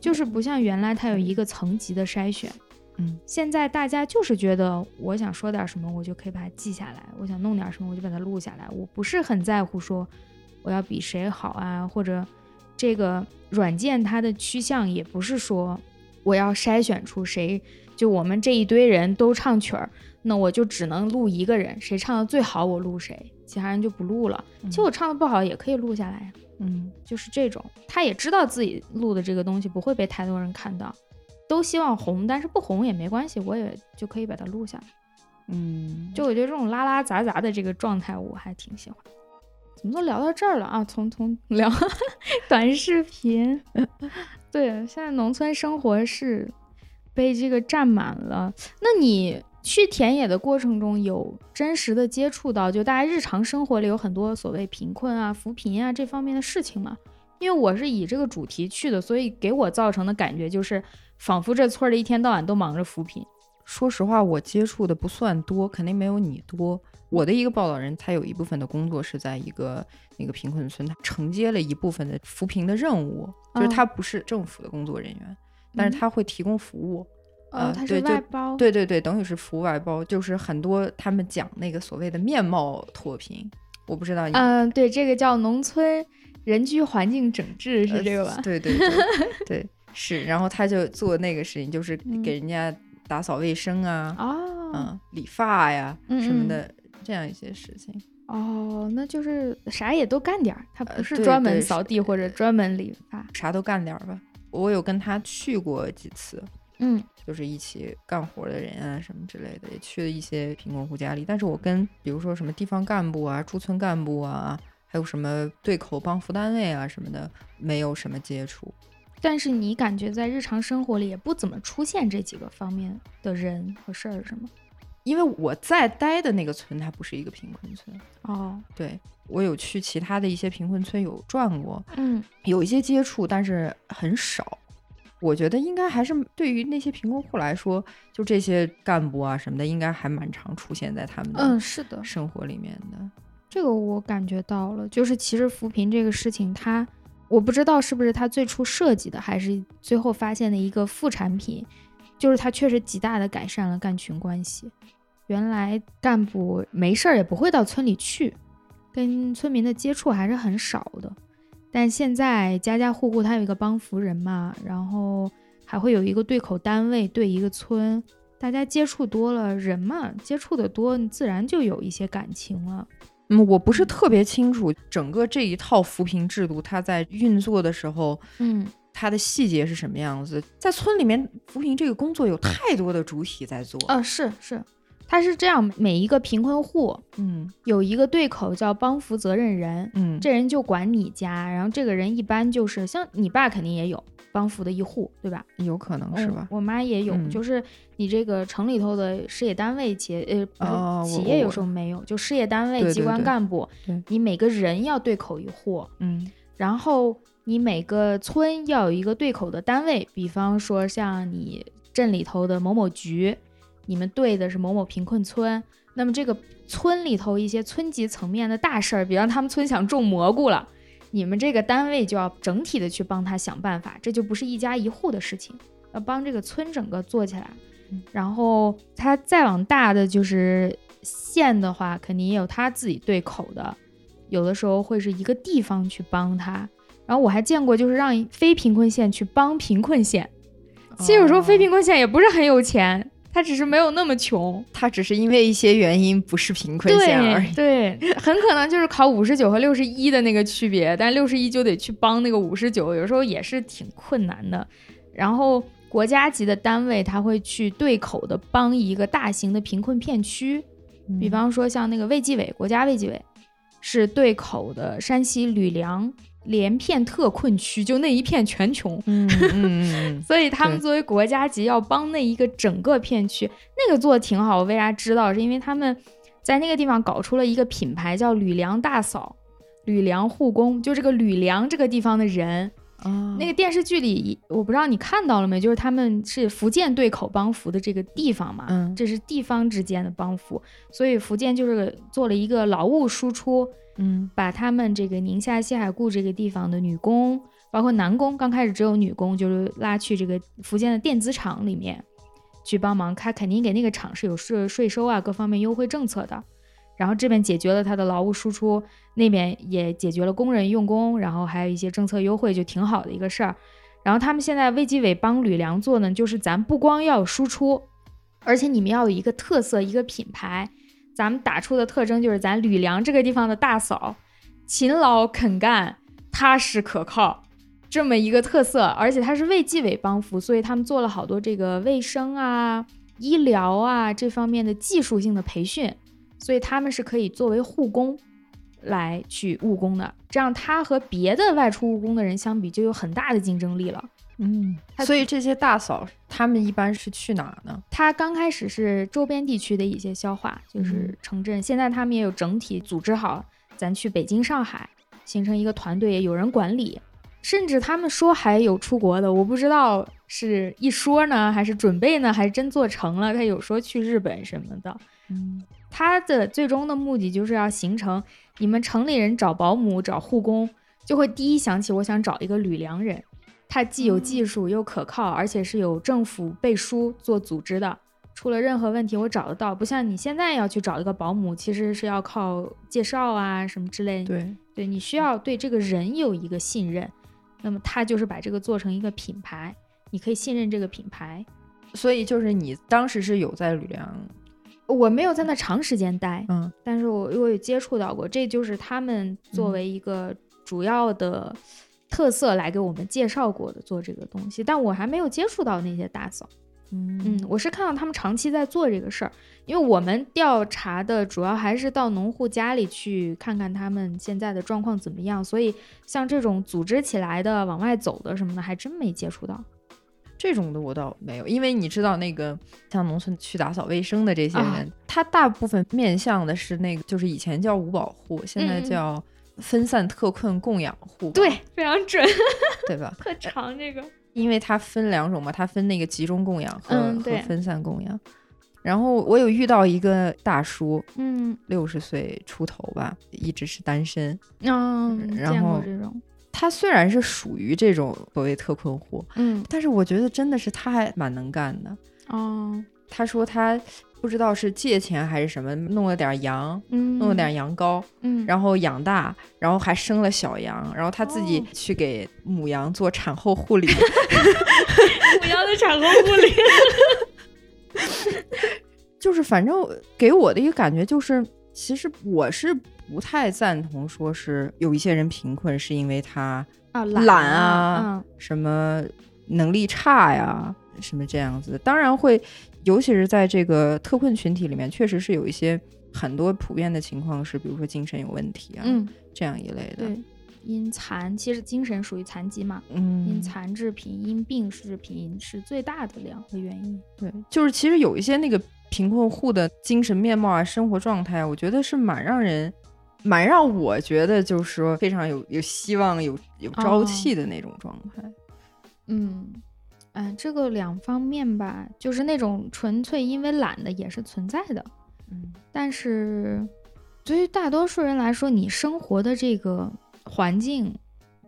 就是不像原来它有一个层级的筛选，嗯现在大家就是觉得我想说点什么，我就可以把它记下来；我想弄点什么，我就把它录下来。我不是很在乎说我要比谁好啊，或者这个软件它的趋向也不是说我要筛选出谁，就我们这一堆人都唱曲儿，那我就只能录一个人，谁唱的最好我录谁，其他人就不录了。其实我唱的不好也可以录下来呀。嗯就是这种，他也知道自己录的这个东西不会被太多人看到，都希望红，但是不红也没关系，我也就可以把它录下来。嗯，就我觉得这种拉拉杂杂的这个状态，我还挺喜欢。怎么都聊到这儿了啊？从从聊 短视频，对，现在农村生活是被这个占满了。那你去田野的过程中，有真实的接触到，就大家日常生活里有很多所谓贫困啊、扶贫啊这方面的事情吗？因为我是以这个主题去的，所以给我造成的感觉就是，仿佛这村儿里一天到晚都忙着扶贫。说实话，我接触的不算多，肯定没有你多。我的一个报道人，他有一部分的工作是在一个那个贫困村，他承接了一部分的扶贫的任务，就是哦他不是政府的工作人员，但是他会提供服务。哦，他是对外包，对对对，等于是服务外包，就是很多他们讲那个所谓的面貌脱贫，我不知道你、嗯，对，这个叫农村人居环境整治，是呃这个吧？对对对对，是。然后他就做那个事情，就是嗯给人家打扫卫生啊，哦，嗯，理发呀嗯嗯什么的，这样一些事情。哦，那就是啥也都干点儿，他不是专门扫地或者专门理发。啥都干点儿吧。我有跟他去过几次，嗯就是一起干活的人啊什么之类的，也去了一些贫困户家里。但是我跟比如说什么地方干部啊、驻村干部啊，还有什么对口帮扶单位啊什么的，没有什么接触。但是你感觉在日常生活里也不怎么出现这几个方面的人和事儿，是吗？因为我在待的那个村，它不是一个贫困村。哦，对我有去其他的一些贫困村有转过，嗯有一些接触，但是很少。我觉得应该还是对于那些贫困户来说，就这些干部啊什么的，应该还蛮常出现在他们的嗯，的是的，生活里面的。这个我感觉到了，就是其实扶贫这个事情它，我不知道是不是他最初设计的，还是最后发现的一个副产品，就是它确实极大的改善了干群关系。原来干部没事儿也不会到村里去，跟村民的接触还是很少的。但现在家家户户他有一个帮扶人嘛，然后还会有一个对口单位对一个村，大家接触多了，人嘛接触的多，自然就有一些感情了。嗯，我不是特别清楚整个这一套扶贫制度，它在运作的时候，嗯，它的细节是什么样子。在村里面，扶贫这个工作有太多的主体在做。呃，是是，它是这样，每一个贫困户嗯有一个对口叫帮扶责任人，嗯，这人就管你家，然后这个人一般就是像你爸肯定也有帮扶的一户，对吧？有可能是吧？嗯我妈也有，嗯就是你这个城里头的事业单位、企业呃企业有时候没有，就事业单位、机关对对对干部对，你每个人要对口一户，嗯然后你每个村要有一个对口的单位，比方说像你镇里头的某某局，你们对的是某某贫困村，那么这个村里头一些村级层面的大事儿，比方他们村想种蘑菇了，你们这个单位就要整体的去帮他想办法，这就不是一家一户的事情，要帮这个村整个做起来。然后他再往大的就是县的话，肯定也有他自己对口的，有的时候会是一个地方去帮他。然后我还见过，就是让非贫困县去帮贫困县。其实有时候非贫困县也不是很有钱，他只是没有那么穷，他只是因为一些原因不是贫困县而已。对，很可能就是考五十九和六十一的那个区别，但六十一就得去帮那个五十九，有时候也是挺困难的。然后国家级的单位他会去对口的帮一个大型的贫困片区，比方说像那个卫计委，国家卫计委是对口的山西吕梁。连片特困区，就那一片全穷，嗯嗯 所以他们作为国家级要帮那一个整个片区，那个做的挺好。我为啥知道？是因为他们在那个地方搞出了一个品牌，叫吕梁大嫂、吕梁护工，就这个吕梁这个地方的人。啊，那个电视剧里，我不知道你看到了没？就是他们是福建对口帮扶的这个地方嘛，嗯，这是地方之间的帮扶，所以福建就是做了一个劳务输出。嗯，把他们这个宁夏西海固这个地方的女工，包括男工，刚开始只有女工，就是拉去这个福建的电子厂里面去帮忙，他肯定给那个厂是有税税收啊各方面优惠政策的。然后这边解决了他的劳务输出，那边也解决了工人用工，然后还有一些政策优惠，就挺好的一个事儿。然后他们现在卫计委帮吕梁做呢，就是咱不光要输出，而且你们要有一个特色，一个品牌。咱们打出的特征就是咱吕梁这个地方的大嫂，勤劳肯干、踏实可靠，这么一个特色。而且他是卫计委帮扶，所以他们做了好多这个卫生啊、医疗啊这方面的技术性的培训，所以他们是可以作为护工来去务工的。这样他和别的外出务工的人相比，就有很大的竞争力了。嗯，所以这些大嫂他们一般是去哪呢？他刚开始是周边地区的一些消化，就是城镇。现在他们也有整体组织好，咱去北京、上海，形成一个团队，有人管理。甚至他们说还有出国的，我不知道是一说呢，还是准备呢，还是真做成了。他有说去日本什么的。嗯，他的最终的目的就是要形成，你们城里人找保姆、找护工，就会第一想起我想找一个吕梁人。他既有技术又可靠，而且是有政府背书做组织的，出了任何问题我找得到。不像你现在要去找一个保姆，其实是要靠介绍啊什么之类。对，对你需要对这个人有一个信任，那么他就是把这个做成一个品牌，你可以信任这个品牌。所以就是你当时是有在吕梁，我没有在那长时间待，嗯，但是我我有接触到过，这就是他们作为一个主要的。特色来给我们介绍过的做这个东西，但我还没有接触到那些大嫂。嗯嗯，我是看到他们长期在做这个事儿，因为我们调查的主要还是到农户家里去看看他们现在的状况怎么样，所以像这种组织起来的往外走的什么的，还真没接触到。这种的我倒没有，因为你知道那个像农村去打扫卫生的这些人，他大部分面向的是那个就是以前叫五保户，现在叫。分散特困供养户，对，非常准，对吧？特长这个，因为它分两种嘛，它分那个集中供养和和分散供养。然后我有遇到一个大叔，嗯，六十岁出头吧，一直是单身。嗯，然后这种，他虽然是属于这种所谓特困户，嗯，但是我觉得真的是他还蛮能干的。哦，他说他。不知道是借钱还是什么，弄了点羊，嗯弄了点羊羔，嗯，然后养大，然后还生了小羊，然后他自己去给母羊做产后护理 母羊的产后护理，就是反正给我的一个感觉就是，其实我是不太赞同说是有一些人贫困是因为他啊懒啊，什么能力差呀，什么这样子，当然会。尤其是在这个特困群体里面，确实是有一些很多普遍的情况是，比如说精神有问题啊，嗯，这样一类的。对，因残，其实精神属于残疾嘛，嗯，因残致贫，因病致贫是最大的两个原因。对，就是其实有一些那个贫困户的精神面貌啊、生活状态，我觉得是蛮让人，蛮让我觉得就是说非常有有希望、有有朝气的那种状态。嗯。嗯，这个两方面吧，就是那种纯粹因为懒的也是存在的，嗯，但是对于大多数人来说，你生活的这个环境、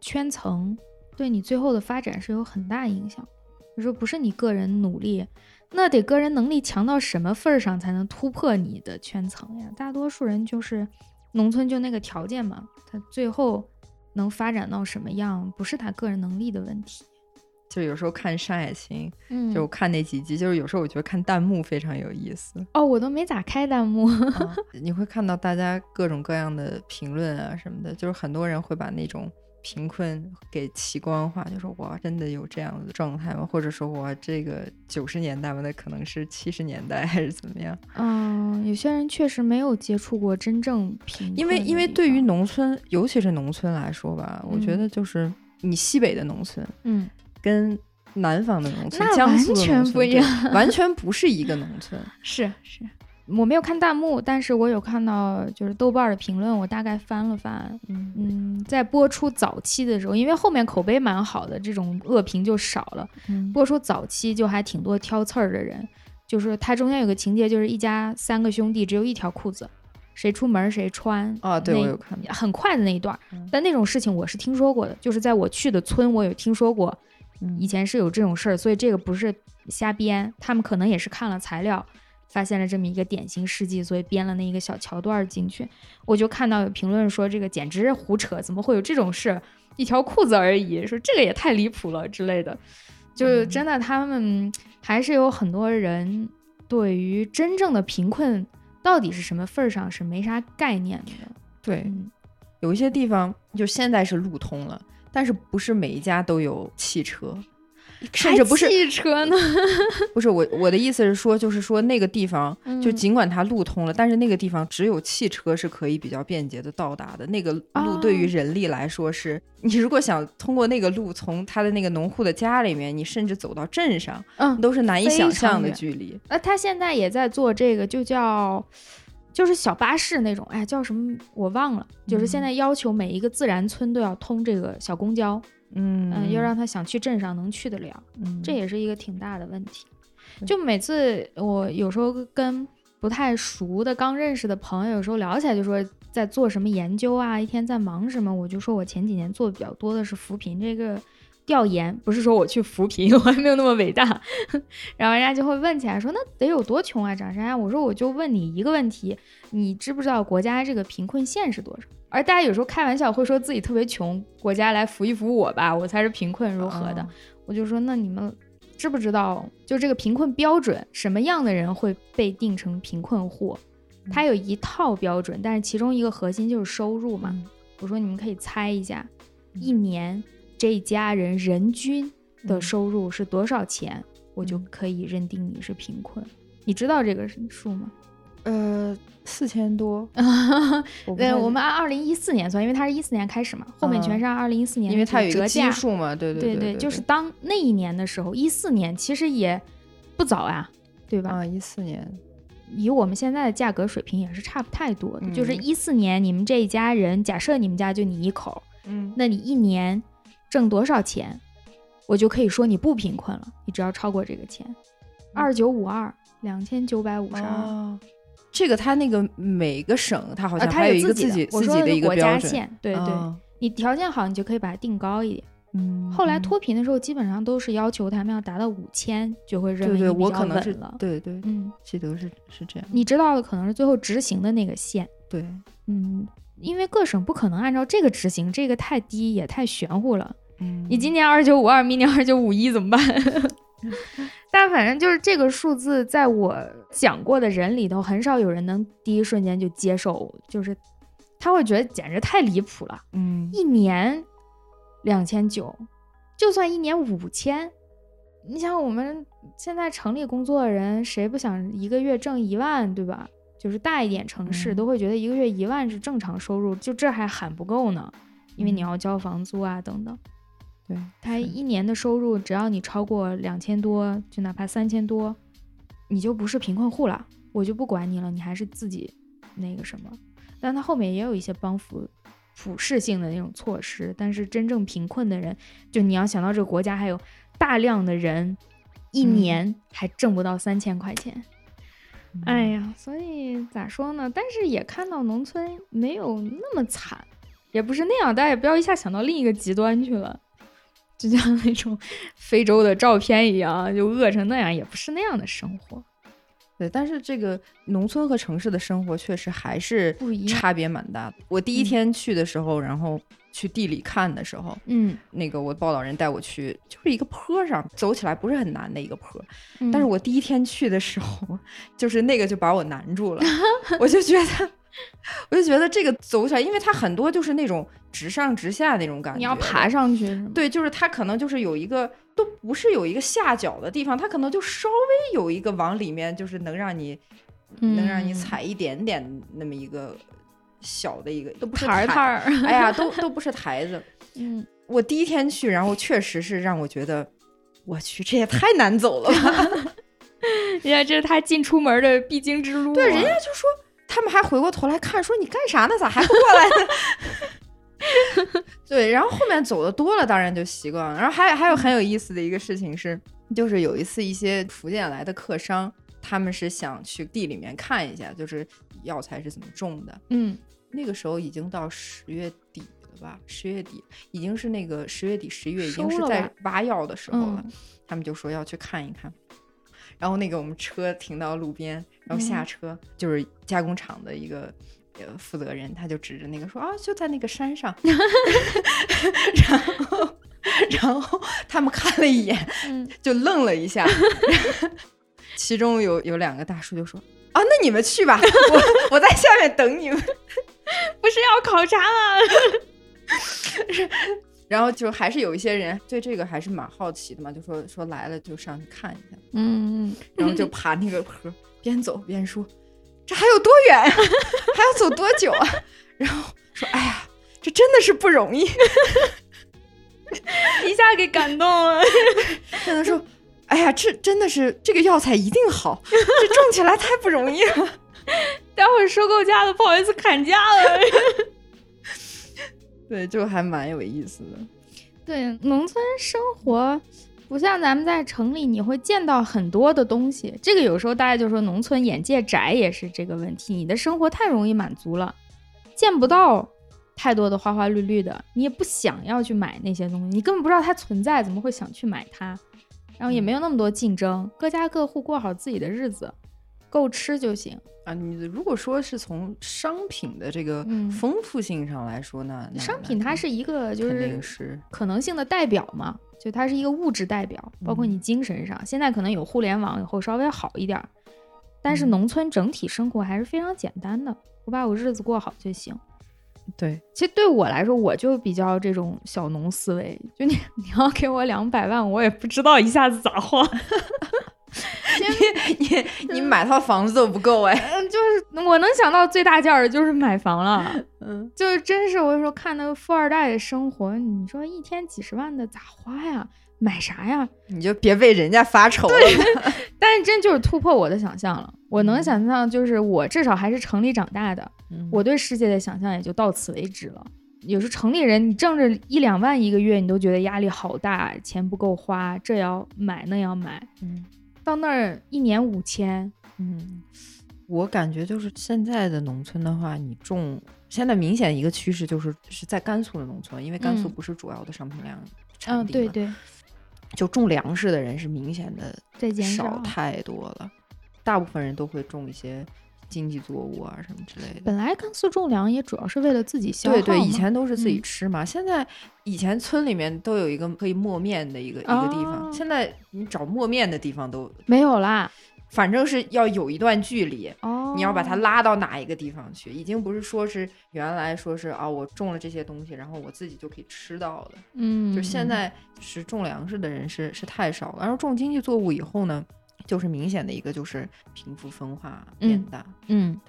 圈层对你最后的发展是有很大影响。你说不是你个人努力，那得个人能力强到什么份儿上才能突破你的圈层呀？大多数人就是农村就那个条件嘛，他最后能发展到什么样，不是他个人能力的问题。就有时候看山海情，嗯，就看那几集，就是有时候我觉得看弹幕非常有意思。哦，我都没咋开弹幕。你会看到大家各种各样的评论啊什么的，就是很多人会把那种贫困给奇观化，就说哇，真的有这样的状态吗？或者说哇，这个九十年代吗，那可能是七十年代还是怎么样？嗯，有些人确实没有接触过真正贫困因为因为对于农村，尤其是农村来说吧，我觉嗯得就是你西北的农村嗯，跟南方的农村，那江苏的完全农村对不一样完全不是一个农村。是是，我没有看弹幕，但是我有看到就是豆瓣儿的评论，我大概翻了翻。嗯嗯，在播出早期的时候，因为后面口碑蛮好的，这种恶评就少了。嗯播出早期就还挺多挑刺儿的人，就是它中间有个情节，就是一家三个兄弟只有一条裤子，谁出门谁穿。啊，对那我有看到。很快的那一段但那种事情我是听说过的，就是在我去的村，我有听说过，嗯以前是有这种事儿，所以这个不是瞎编，他们可能也是看了材料，发现了这么一个典型事迹，所以编了那一个小桥段儿进去。我就看到有评论说这个简直是胡扯，怎么会有这种事？一条裤子而已，说这个也太离谱了之类的。就是嗯真的，他们还是有很多人对于真正的贫困到底是什么份儿上是没啥概念的。对，嗯，有一些地方就现在是路通了，但是不是每一家都有汽车，甚至不是汽车呢？不是我我的意思是说，就是说那个地方，就嗯尽管它路通了，但是那个地方只有汽车是可以比较便捷的到达的。那个路对于哦人力来说是，你如果想通过那个路从他的那个农户的家里面，你甚至走到镇上，嗯，都是难以想象的距离。那，他现在也在做这个，就叫就是小巴士那种，哎，叫什么我忘了。就是现嗯在要求每一个自然村都要通这个小公交，嗯嗯，要让他想去镇上能去得了，嗯这也是一个挺大的问题。就每次我有时候跟不太熟的、刚认识的朋友，有时候聊起来就说在做什么研究啊，一天在忙什么，我就说我前几年做的比较多的是扶贫这个调研，不是说我去扶贫，我还没有那么伟大。然后人家就会问起来说，那得有多穷啊，长啥样？我说我就问你一个问题，你知不知道国家这个贫困线是多少？而大家有时候开玩笑会说自己特别穷，国家来扶一扶我吧，我才是贫困如何的。哦我就说，那你们知不知道，就这个贫困标准，什么样的人会被定成贫困户？它有一套标准，但是其中一个核心就是收入嘛。嗯我说你们可以猜一下，嗯一年这一家人人均的嗯收入是多少钱，我就嗯可以认定你是贫困。你知道这个数吗？呃四千多，对，我们按二零一四年算，因为它是一四年开始嘛，后面全是按二零一四年，因为它有一个基折价。数嘛，对对对对，就是当那一年的时候，一四年其实也不早啊，对吧？啊一四年，以我们现在的价格水平也是差不太多的。就是嗯一四年你们这一家人，假设你们家就你一口，嗯那你一年挣多少钱，我就可以说你不贫困了。你只要超过这个钱，二九五二，两千九百五十二。哦，这个他那个每个省他好呃，像它还有一个自己自己的一个标准，家线，对对，哦你条件好，你就可以把它定高一点。嗯，后来嗯脱贫的时候，基本上都是要求他们要达到五千，就会认为你比较我可能是稳了。对对，嗯，记得是是这样，你知道的可能是最后执行的那个线。对，嗯，因为各省不可能按照这个执行，这个太低也太玄乎了。嗯，你今年二九五二，明年二九五一怎么办？但反正就是这个数字，在我讲过的人里头，很少有人能第一瞬间就接受，就是他会觉得简直太离谱了。嗯一年两千九，就算一年五千，你想我们现在城里工作的人，谁不想一个月挣一万，对吧？就是大一点城市、嗯都会觉得一个月一万是正常收入，就这还喊不够呢，因为你嗯要交房租啊等等。对，他一年的收入，只要你超过两千多，就哪怕三千多，你就不是贫困户了，我就不管你了，你还是自己那个什么。但他后面也有一些帮扶普适性的那种措施，但是真正贫困的人，就你要想到这个国家还有大量的人一嗯年还挣不到三千块钱。嗯哎呀，所以咋说呢？但是也看到农村没有那么惨，也不是那样，大家也不要一下想到另一个极端去了，就像那种非洲的照片一样，就饿成那样，也不是那样的生活。对，但是这个农村和城市的生活确实还是不一样差别蛮大的。我第一天去的时候，然后去地里看的时候，嗯，那个我报道人带我去，就是一个坡上，走起来不是很难的一个坡。嗯但是我第一天去的时候，就是那个就把我难住了，我就觉得，我就觉得这个走起来，因为它很多就是那种直上直下那种感觉，你要爬。上去？对，就是它可能就是有一个都不是有一个下脚的地方，它可能就稍微有一个往里面，就是能让你、能让你嗯踩一点点那么一个小的一个，都不是台儿哎呀，都都不是台子。嗯，我第一天去，然后确实是让我觉得，我去，这也太难走了吧。人家这是他进出门的必经之路啊。对，人家就说，他们还回过头来看，说你干啥呢？咋还不过来呢？对，然后后面走的多了，当然就习惯了。然后还还有很有意思的一个事情是，就是有一次一些福建来的客商，他们是想去地里面看一下，就是药材是怎么种的。嗯那个时候已经到十月底了吧？十月底已经是那个十月底、十一月已经是在挖药的时候了。嗯他们就说要去看一看。然后那个我们车停到路边，然后下嗯车、就是加工厂的一个呃负责人，他就指着那个说啊，就在那个山上。然后，然后他们看了一眼，嗯，就愣了一下。其中有有两个大叔就说啊，那你们去吧，我我在下面等你们。不是要考察吗？然后就还是有一些人对这个还是蛮好奇的嘛，就说说来了就上去看一下。嗯嗯，然后就爬那个坡，边走边说：“这还有多远呀、还要走多久啊？” 然后说：“哎呀，这真的是不容易。一下给感动了。”真的说：“哎呀，这真的是这个药材一定好，这种起来太不容易了。待会儿收购价的不好意思砍价了。”对，就还蛮有意思的。对，农村生活不像咱们在城里，你会见到很多的东西。这个有时候大家就说农村眼界窄也是这个问题，你的生活太容易满足了，见不到太多的花花绿绿的，你也不想要去买那些东西，你根本不知道它存在，怎么会想去买它？然后也没有那么多竞争，各家各户过好自己的日子，够吃就行。啊，你如果说是从商品的这个嗯丰富性上来说呢，那商品它是一个就是可能性的代表嘛，就它是一个物质代表，包括嗯你精神上。现在可能有互联网以后稍微好一点儿，但是嗯农村整体生活还是非常简单的，我把我日子过好就行。对，其实对我来说，我就比较这种小农思维，就你 你要给我两百万，我也不知道一下子咋花。你 你 你买套房子都不够哎。嗯，就是我能想到最大件儿的就是买房了，嗯，就是真是我有时候看那个富二代的生活，你说一天几十万的咋花呀？买啥呀？你就别为人家发愁了。但是真就是突破我的想象了。我能嗯想象，就是我至少还是城里长大的，嗯我对世界的想象也就到此为止了。有时候城里人，你挣着一两万一个月，你都觉得压力好大，钱不够花，这要买那要买，嗯到那儿一年五千，嗯，我感觉就是现在的农村的话，你种现在明显一个趋势就是是在甘肃的农村，因为甘肃嗯。不是主要的商品粮产嗯，地嘛，对。对，就种粮食的人是明显的少。太多了，大部分人都会种一些经济作物啊什么之类的。本来甘肃种粮也主要是为了自己消耗对对，以前都是自己嗯吃嘛。现在以前村里面都有一个可以磨面的一个、一个地方，哦现在你找磨面的地方都，没有啦。反正是要有一段距离。哦，你要把它拉到哪一个地方去？已经不是说是原来说是啊，我种了这些东西，然后我自己就可以吃到的。嗯，就现在是种粮食的人是是太少了，然后种经济作物以后呢，就是明显的一个就是贫富分化变嗯大。嗯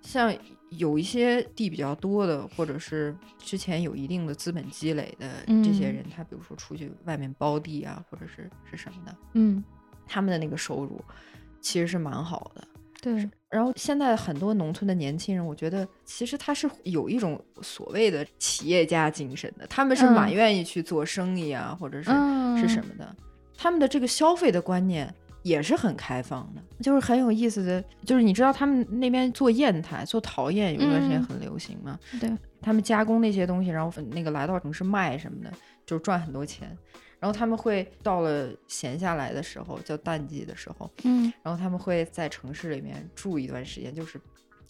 像有一些地比较多的，或者是之前有一定的资本积累的这些嗯人，他比如说出去外面包地啊，或者是是什么的，嗯，他们的那个收入其实是蛮好的。对，然后现在很多农村的年轻人，我觉得其实他是有一种所谓的企业家精神的，他们是蛮嗯愿意去做生意啊，或者是、嗯是什么的。他们的这个消费的观念也是很开放的，就是很有意思的。就是你知道他们那边做砚台、做陶砚有一段时间很流行吗？对，他们加工那些东西，然后那个来到城市卖什么的，就赚很多钱。然后他们会到了闲下来的时候，叫淡季的时候，嗯，然后他们会在城市里面住一段时间，就是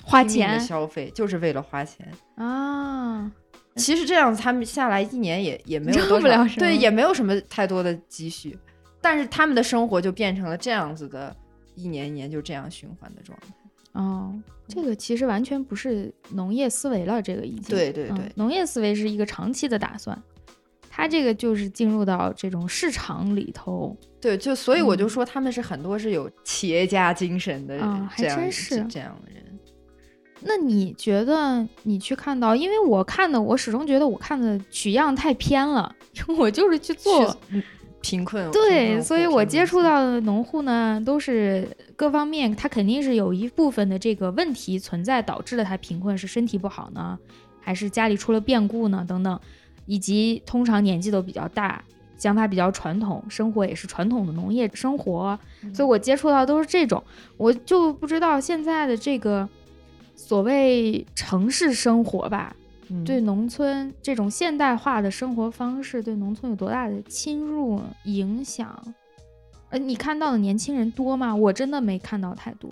花钱消费，就是为了花钱。啊，其实这样子，他们下来一年也也没有挣多少不了什么对，也没有什么太多的积蓄，但是他们的生活就变成了这样子的，一年一年就这样循环的状态。哦，这个其实完全不是农业思维了，这个已经嗯对对对农业思维是一个长期的打算，它这个就是进入到这种市场里头，对，就所以我就嗯。说他们是很多是有企业家精神的人还真是这样的人。那你觉得你去看到，因为我看的，我始终觉得我看的取样太偏了，因 为我就是去做贫困对，所以我接触到的农户呢，都是各方面，他肯定是有一部分的这个问题存在，导致了他贫困，是身体不好呢，还是家里出了变故呢，等等，以及通常年纪都比较大，想法比较传统，生活也是传统的农业生活，嗯。所以我接触到都是这种，我就不知道现在的这个所谓城市生活吧，嗯对农村这种现代化的生活方式对农村有多大的侵入影响？呃，你看到的年轻人多吗？我真的没看到太多。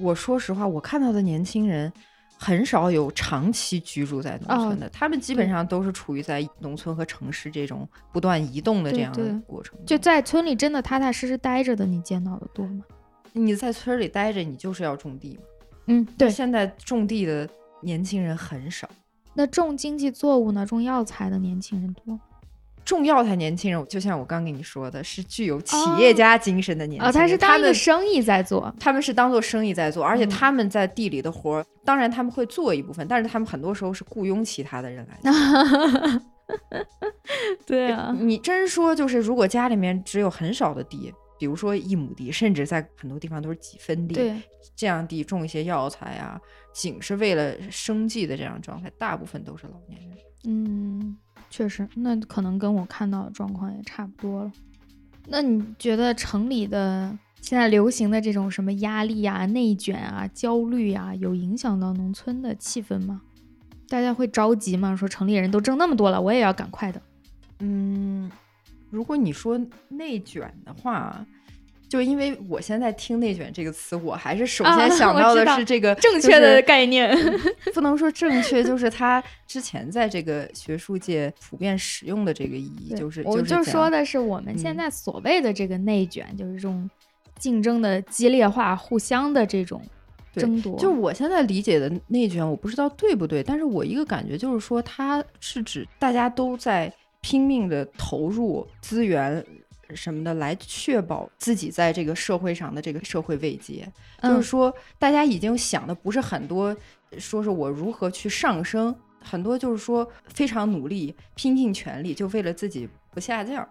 我说实话，我看到的年轻人很少有长期居住在农哦村的，他们基本上都是处于在农村和城市这种不断移动的这样的过程中。就在村里真的踏踏实实待着的，你见到的多吗？你在村里待着，你就是要种地嘛。嗯，对。现在种地的年轻人很少，那种经济作物呢？种药材的年轻人多吗？种药材年轻人，就像我刚跟你说的，是具有企业家精神的年轻人。哦，他是当一们个生意在做。他们是当做生意在做，而且嗯他们在地里的活儿，当然他们会做一部分，但是他们很多时候是雇佣其他的人来做。对啊，你真说就是，如果家里面只有很少的地，比如说一亩地，甚至在很多地方都是几分地，对，这样地种一些药材啊，仅是为了生计的这样状态，大部分都是老年人。嗯，确实，那可能跟我看到的状况也差不多了。那你觉得城里的现在流行的这种什么压力啊、内卷啊、焦虑啊，有影响到农村的气氛吗？大家会着急吗？说城里人都挣那么多了，我也要赶快的。嗯，如果你说内卷的话，就因为我现在听“内卷”这个词，我还是首啊先 想到的是这个正确的概念，不能说正确，就是他之前在这个学术界普遍使用的这个意义，就是我就就是说的是我们现嗯在所谓的这个内卷，就是这种竞争的激烈化、互相的这种争夺。就我现在理解的内卷，我不知道对不对，但是我一个感觉就是说，它是指大家都在拼命的投入资源什么的，来确保自己在这个社会上的这个社会位阶。就是嗯说，大家已经想的不是很多，说是我如何去上升，很多就是说非常努力，拼尽全力，就为了自己不下降。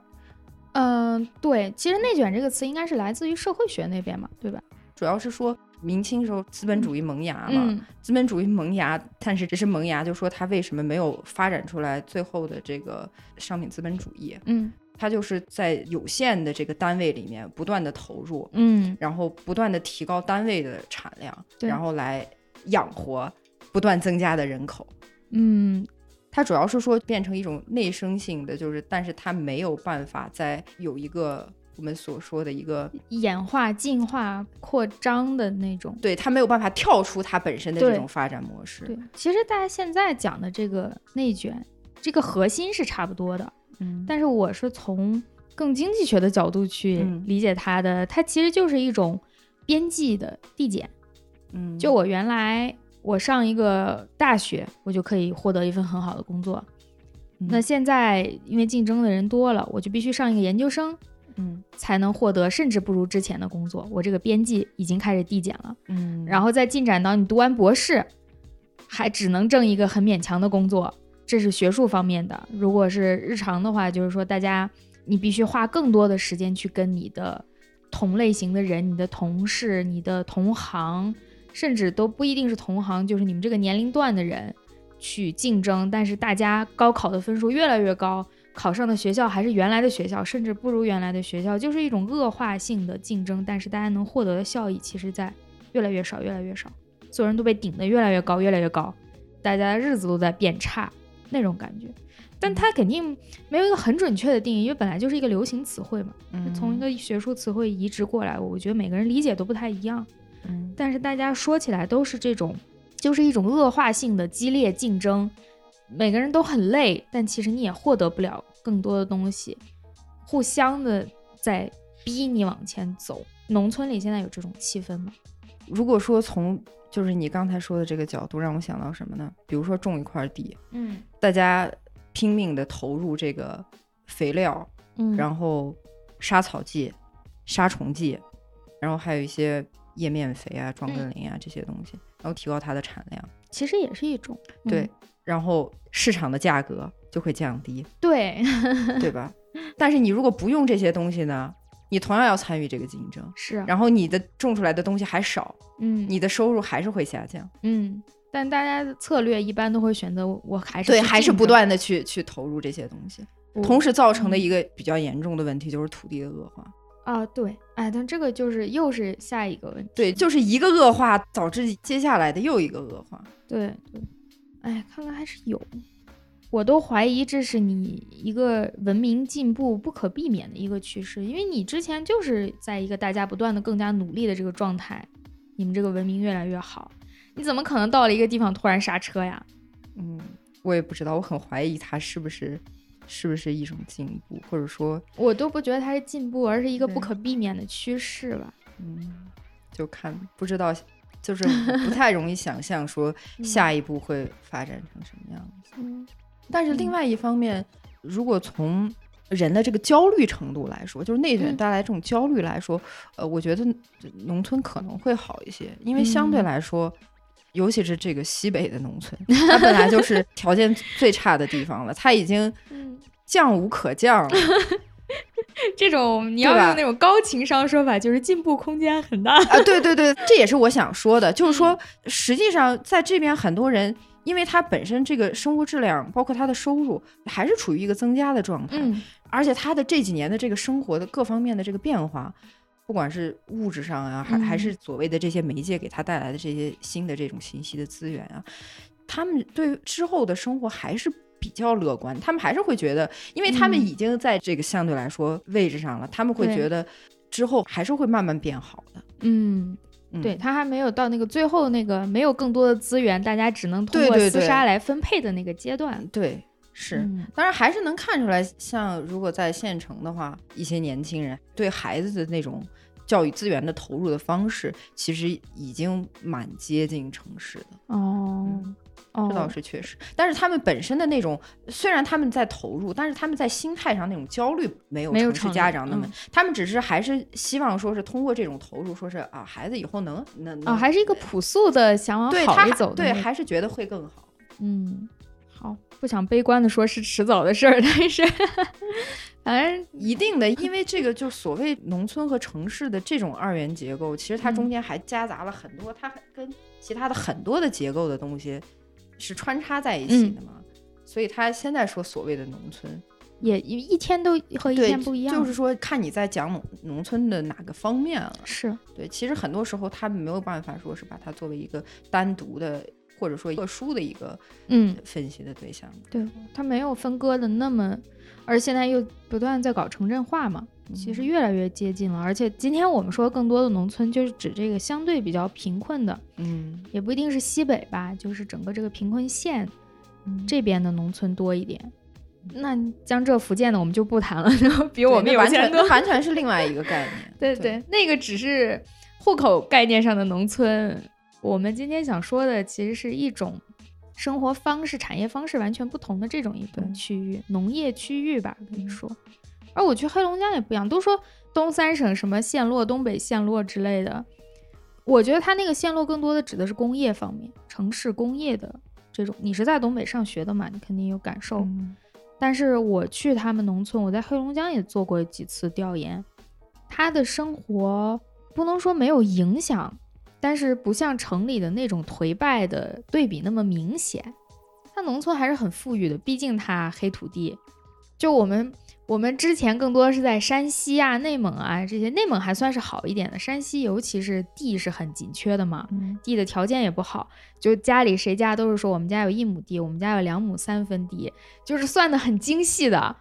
嗯、对，其实“内卷”这个词应该是来自于社会学那边嘛，对吧？主要是说明清时候资本主义萌芽嘛，嗯资本主义萌芽，但是只是萌芽，就说它为什么没有发展出来最后的这个商品资本主义？嗯它就是在有限的这个单位里面不断的投入，嗯，然后不断的提高单位的产量，对然后来养活不断增加的人口。嗯，它主要是说变成一种内生性的，就是但是它没有办法再有一个我们所说的一个，演化、进化、扩张的那种。对它没有办法跳出它本身的这种发展模式。对，其实大家现在讲的这个内卷，这个核心是差不多的，嗯，但是我是从更经济学的角度去嗯理解它的，它其实就是一种边际的递减。嗯，就我原来我上一个大学，我就可以获得一份很好的工作。嗯那现在因为竞争的人多了，我就必须上一个研究生，嗯才能获得甚至不如之前的工作。我这个边际已经开始递减了，嗯，然后再进展到你读完博士，还只能挣一个很勉强的工作，这是学术方面的。如果是日常的话，就是说大家你必须花更多的时间去跟你的同类型的人、你的同事、你的同行，甚至都不一定是同行，就是你们这个年龄段的人去竞争。但是大家高考的分数越来越高，考上的学校还是原来的学校，甚至不如原来的学校，就是一种恶化性的竞争。但是大家能获得的效益，其实在越来越少，越来越少。所有人都被顶得越来越高，越来越高，大家的日子都在变差，那种感觉。但它肯定没有一个很准确的定义，因为本来就是一个流行词汇嘛，从一个学术词汇移植过来，我觉得每个人理解都不太一样。嗯，但是大家说起来都是这种，就是一种恶化性的激烈竞争，每个人都很累，但其实你也获得不了更多的东西，互相的在逼你往前走。农村里现在有这种气氛吗？如果说从就是你刚才说的这个角度，让我想到什么呢？比如说种一块地，嗯，大家拼命的投入这个肥料，嗯，然后杀草剂、杀虫剂，然后还有一些叶面肥啊、壮根磷啊这些东西，然后提高它的产量，其实也是一种对，然后市场的价格就会降低，对，对吧？但是你如果不用这些东西呢？你同样要参与这个竞争，是，然后你的种出来的东西还少，嗯，你的收入还是会下降，嗯，但大家的策略一般都会选择，我还是对，还是不断的去去投入这些东西，同时造成的嗯一个比较严重的问题就是土地的恶化，啊，对，哎，但这个就是又是下一个问题，对，就是一个恶化导致接下来的又一个恶化，对对，哎，看来还是有。我都怀疑这是你一个文明进步不可避免的一个趋势，因为你之前就是在一个大家不断的更加努力的这个状态，你们这个文明越来越好，你怎么可能到了一个地方突然刹车呀？嗯，我也不知道，我很怀疑它是不是是不是一种进步，或者说我都不觉得它是进步，而是一个不可避免的趋势吧。嗯，就看不知道，就是不太容易想象说 嗯下一步会发展成什么样子。嗯但是另外一方面，如果从人的这个焦虑程度来说，就是内卷嗯带来这种焦虑来说，呃，我觉得农村可能会好一些，因为相对嗯来说。尤其是这个西北的农村，它本来就是条件最差的地方了，它已经嗯，降无可降了。这种你要用那种高情商说法，就是进步空间很大。啊，对对对，这也是我想说的，就是说，实际上在这边很多人，因为他本身这个生活质量，包括他的收入，还是处于一个增加的状态，嗯而且他的这几年的这个生活的各方面的这个变化，不管是物质上啊，还还是所谓的这些媒介给他带来的这些新的这种信息的资源啊，他们对之后的生活还是。比较乐观，他们还是会觉得，因为他们嗯已经在这个相对来说位置上了，他们会觉得之后还是会慢慢变好的。嗯，嗯。对他还没有到那个最后那个没有更多的资源，大家只能通过厮杀来分配的那个阶段。对，是，嗯。当然还是能看出来，像如果在县城的话，一些年轻人对孩子的那种教育资源的投入的方式，其实已经蛮接近城市的，哦哦，这倒是确实。但是他们本身的那种，虽然他们在投入，但是他们在心态上那种焦虑没有城市家长那么，嗯他们只是还是希望说是通过这种投入，说是啊，孩子以后能能哦，还是一个朴素的想往好里走的对，那个还是觉得会更好。嗯，好，不想悲观的说是迟早的事儿，但是反正一定的，因为这个就所谓农村和城市的这种二元结构，其实它中嗯间还夹杂了很多，它跟其他的很多的结构的东西是穿插在一起的嘛。所以他现在说所谓的农村，也一一天都和一，天不一样，就是说看你在讲农农村的哪个方面了。是对，其实很多时候他们没有办法说是把它作为一个单独的或者说特殊的一个嗯，分析的对象。对，他没有分割的那么，而现在又不断在搞城镇化嘛，其实越来越接近了。而且今天我们说更多的农村，就是指这个相对比较贫困的，嗯，也不一定是西北吧，就是整个这个贫困县嗯这边的农村多一点。那江浙福建的我们就不谈了，然后比我们完全。完全是另外一个概念。对对，那个只是户口概念上的农村。我们今天想说的，其实是一种生活方式、产业方式完全不同的这种一个区域，农业区域吧，可以嗯说。而我去黑龙江也不一样，都说东三省什么陷落、东北陷落之类的，我觉得它那个陷落更多的指的是工业方面，城市工业的这种。你是在东北上学的嘛，你肯定有感受。嗯但是我去他们农村，我在黑龙江也做过几次调研，他的生活不能说没有影响，但是不像城里的那种颓败的对比那么明显。他农村还是很富裕的，毕竟它黑土地，就我们我们之前更多是在山西啊、内蒙啊这些，内蒙还算是好一点的，山西尤其是地是很紧缺的嘛，嗯地的条件也不好，就家里谁家都是说我们家有一亩地，我们家有两亩三分地，就是算的很精细的。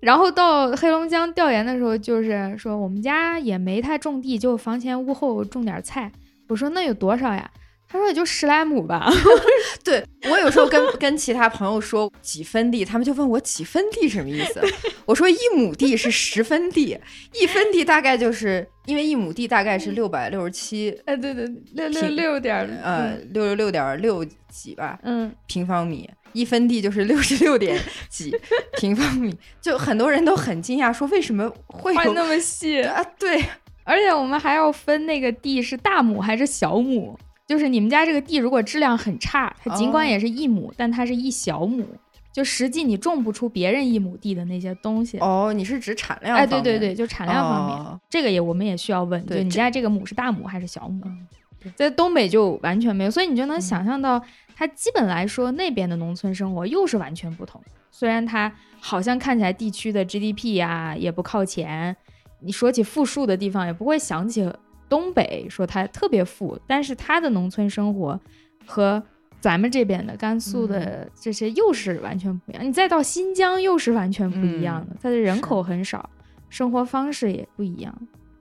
然后到黑龙江调研的时候，就是说我们家也没太种地，就房前屋后种点菜。我说那有多少呀？他说也就十来亩吧。对我有时候跟跟其他朋友说几分地，他们就问我几分地什么意思？我说一亩地是十分地，一分地大概就是因为一亩地大概是六百六十七，哎，对对，六六六点儿呃，六十六点六几吧嗯，平方米，一分地就是六十六点几平方米，就很多人都很惊讶，说为什么会有画那么细，啊？对，而且我们还要分那个地是大亩还是小亩。就是你们家这个地如果质量很差，它尽管哦也是一亩，但它是一小亩，就实际你种不出别人一亩地的那些东西。哦，你是指产量哎，对对对，就产量方面，哦这个也我们也需要问，就你家这个亩是大亩还是小亩？嗯在东北就完全没有，所以你就能嗯想象到，它基本来说那边的农村生活又是完全不同。虽然它好像看起来地区的 GDP 呀、也不靠前，你说起富庶的地方也不会想起东北说它特别富，但是它的农村生活和咱们这边的甘肃嗯的这些又是完全不一样。你再到新疆又是完全不一样的，嗯它的人口很少，生活方式也不一样。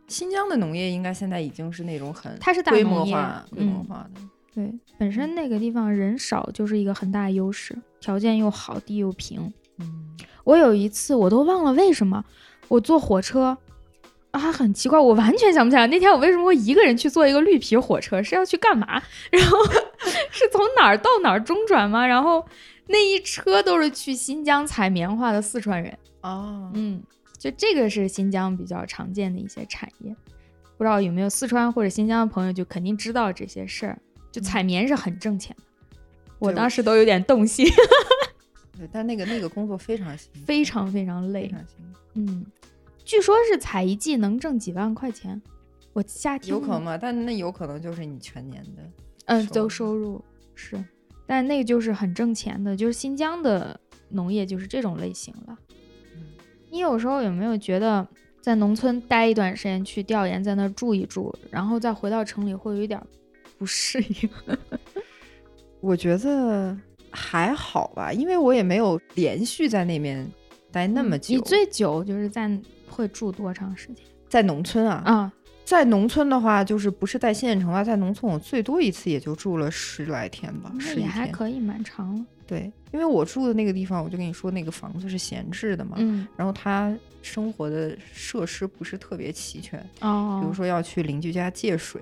新疆的农业应该现在已经是那种很它是大规模化、规模嗯化的。对，本身那个地方人少就是一个很大优势，条件又好，地又平。嗯，我有一次我都忘了为什么，我坐火车啊，很奇怪，我完全想不起来那天我为什么会一个人去坐一个绿皮火车，是要去干嘛？然后 是从哪儿到哪儿中转吗？然后那一车都是去新疆采棉花的四川人。哦，嗯，就这个是新疆比较常见的一些产业，不知道有没有四川或者新疆的朋友就肯定知道这些事儿。就采棉是很挣钱的，我当时都有点动心，对，但那个那个工作非常辛苦非常非常非累。常辛苦，嗯，据说是采一季能挣几万块钱，我夏天有可能吗？但那有可能就是你全年的。嗯，都收入是，但那个就是很挣钱的，就是新疆的农业就是这种类型了。嗯你有时候有没有觉得在农村待一段时间去调研，在那儿住一住，然后再回到城里会有一点儿不适应？我觉得还好吧，因为我也没有连续在那边待那么久。嗯你最久就是在会住多长时间在农村啊，啊？在农村的话，就是不是在县城吧，在农村我最多一次也就住了十来天吧，那也。还可以，蛮长了。对，因为我住的那个地方，我就跟你说，那个房子是闲置的嘛，嗯，然后它生活的设施不是特别齐全，哦，比如说要去邻居家借水。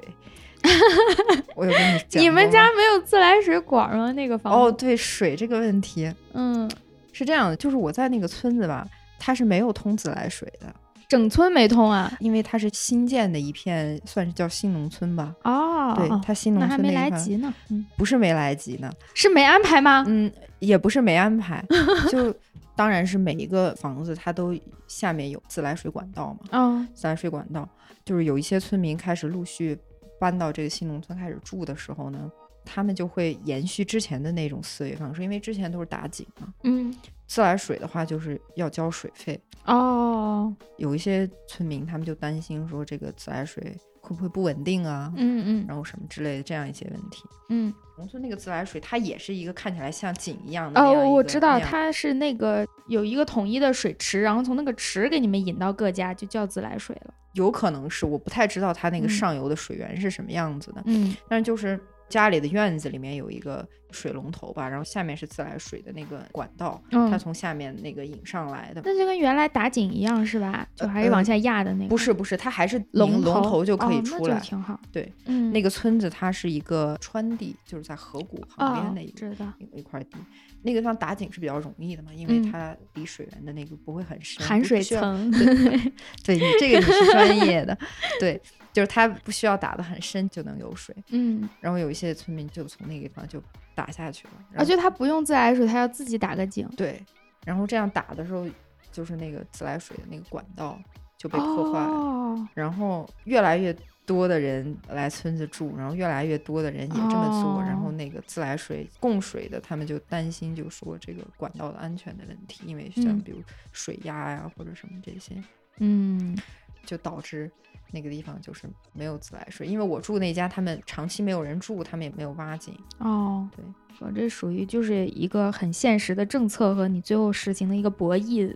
我有跟你讲你们家没有自来水管吗？那个房子哦，，对水这个问题嗯，是这样的，就是我在那个村子吧，它是没有通自来水的，整村没通啊。因为它是新建的一片，算是叫新农村吧。哦，对，它新农那还没来及呢。嗯，不是没来及呢，是没安排吗？嗯，也不是没安排，就当然是每一个房子它都下面有自来水管道嘛，哦，自来水管道，就是有一些村民开始陆续搬到这个新农村开始住的时候呢，他们就会延续之前的那种思维方式，因为之前都是打井嘛，嗯，自来水的话就是要交水费，哦，有一些村民他们就担心说这个自来水会不会不稳定啊，嗯嗯。然后什么之类的这样一些问题。嗯，农村那个自来水，它也是一个看起来像井一样的。哦，我知道，它是那个有一个统一的水池，然后从那个池给你们引到各家，就叫自来水了。有可能是我不太知道它那个嗯。上游的水源是什么样子的，嗯。但是就是家里的院子里面有一个水龙头吧，然后下面是自来水的那个管道，它嗯，从下面那个引上来的。那就跟原来打井一样是吧？就还是往下压的那个。不是不是，它还是龙龙头就可以哦出来。挺好。对，嗯，那个村子它是一个川地，就是在河谷旁边哦的一个、一块地。那个地方打井是比较容易的嘛，因为嗯它离水源的那个不会很深，含水层。对。对你这个你是专业的，对，就是它不需要打得很深就能有水。嗯，然后有一些村民就从那个地方就打下去了，然啊，后就他不用自来水，他要自己打个井。对，然后这样打的时候，就是那个自来水的那个管道就被破坏了，哦。然后越来越多的人来村子住，然后越来越多的人也这么做，然后哦。那个自来水供水的他们就担心，就说这个管道的安全的问题，因为像嗯。比如水压呀、或者什么这些，嗯。就导致那个地方就是没有自来水。因为我住那家，他们长期没有人住，他们也没有挖井。哦，对，我这属于就是一个很现实的政策和你最后实行的一个博弈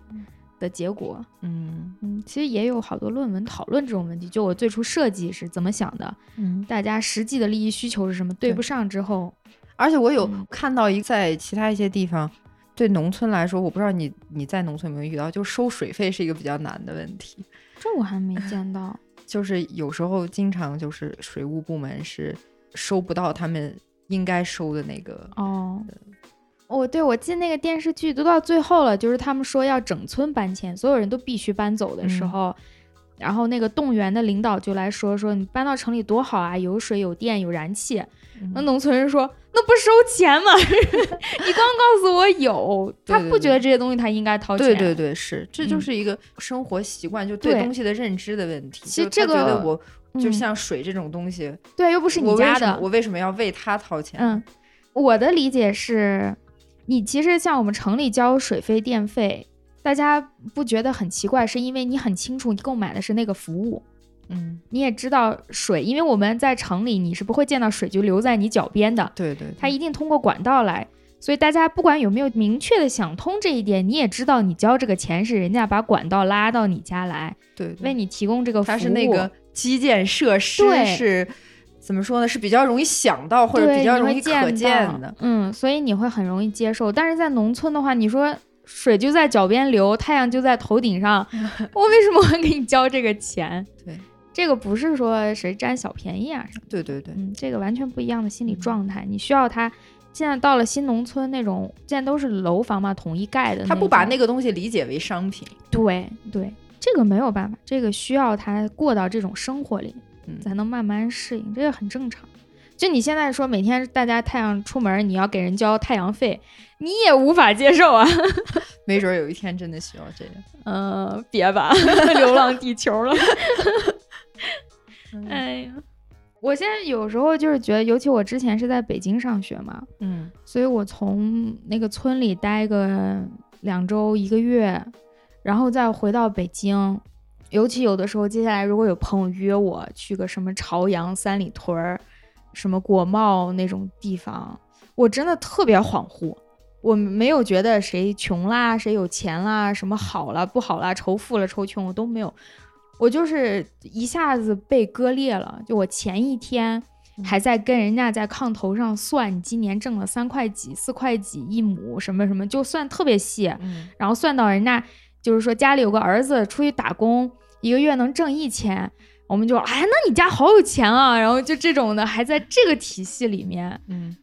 的结果。嗯嗯，其实也有好多论文讨论这种问题。就我最初设计是怎么想的，嗯。大家实际的利益需求是什么，对对不上之后，而且我有嗯看到一在其他一些地方，对农村来说，我不知道你你在农村有没有遇到，就收水费是一个比较难的问题。这我还没见到。就是有时候经常就是水务部门是收不到他们应该收的那个，哦，哦，对，我记得那个电视剧都到最后了，就是他们说要整村搬迁，所有人都必须搬走的时嗯。候，然后那个动员的领导就来说说你搬到城里多好啊，有水有电有燃气。那嗯农村人说那不收钱吗？你刚告诉我有，他不觉得这些东西他应该掏钱。对对对，是，这就嗯是一个生活习惯，就对对东西的认知的问题。其实这个我就嗯像水这种东西，对，又不是你家的，我为什么要为他掏钱？嗯，我的理解是，你其实像我们城里交水费、电费，大家不觉得很奇怪，是因为你很清楚你购买的是那个服务，嗯，你也知道水，因为我们在城里你是不会见到水就留在你脚边的，对对，它一定通过管道来。所以大家不管有没有明确的想通这一点，你也知道你交这个钱是人家把管道拉到你家来，对对为你提供这个服务。它是那个基建设施对是怎么说呢？是比较容易想到或者，比较容易可见的。嗯，所以你会很容易接受。但是在农村的话，你说水就在脚边流，太阳就在头顶上，我为什么会给你交这个钱？对，这个不是说谁占小便宜啊什么，对对对，嗯，这个完全不一样的心理嗯状态。你需要他。现在到了新农村那种，现在都是楼房嘛，统一盖的。他不把那个东西理解为商品。对对，这个没有办法，这个需要他过到这种生活里，嗯才能慢慢适应，这个很正常。就你现在说每天大家太阳出门，你要给人交太阳费，你也无法接受啊。没准儿有一天真的需要这样。呃，别吧，流浪地球了。哎呀，我现在有时候就是觉得，尤其我之前是在北京上学嘛，嗯所以我从那个村里待个两周一个月，然后再回到北京。尤其有的时候，接下来如果有朋友约我去个什么朝阳、三里屯儿、什么国贸那种地方，我真的特别恍惚。我没有觉得谁穷啦，谁有钱啦，什么好了不好啦，仇富了仇穷，我都没有。我就是一下子被割裂了。就我前一天还在跟人家在炕头上算，你今年挣了三块几、四块几一亩，什么什么，就算特别细。嗯然后算到人家就是说家里有个儿子出去打工，一个月能挣一千，我们就哎，那你家好有钱啊！然后就这种的还在这个体系里面。嗯。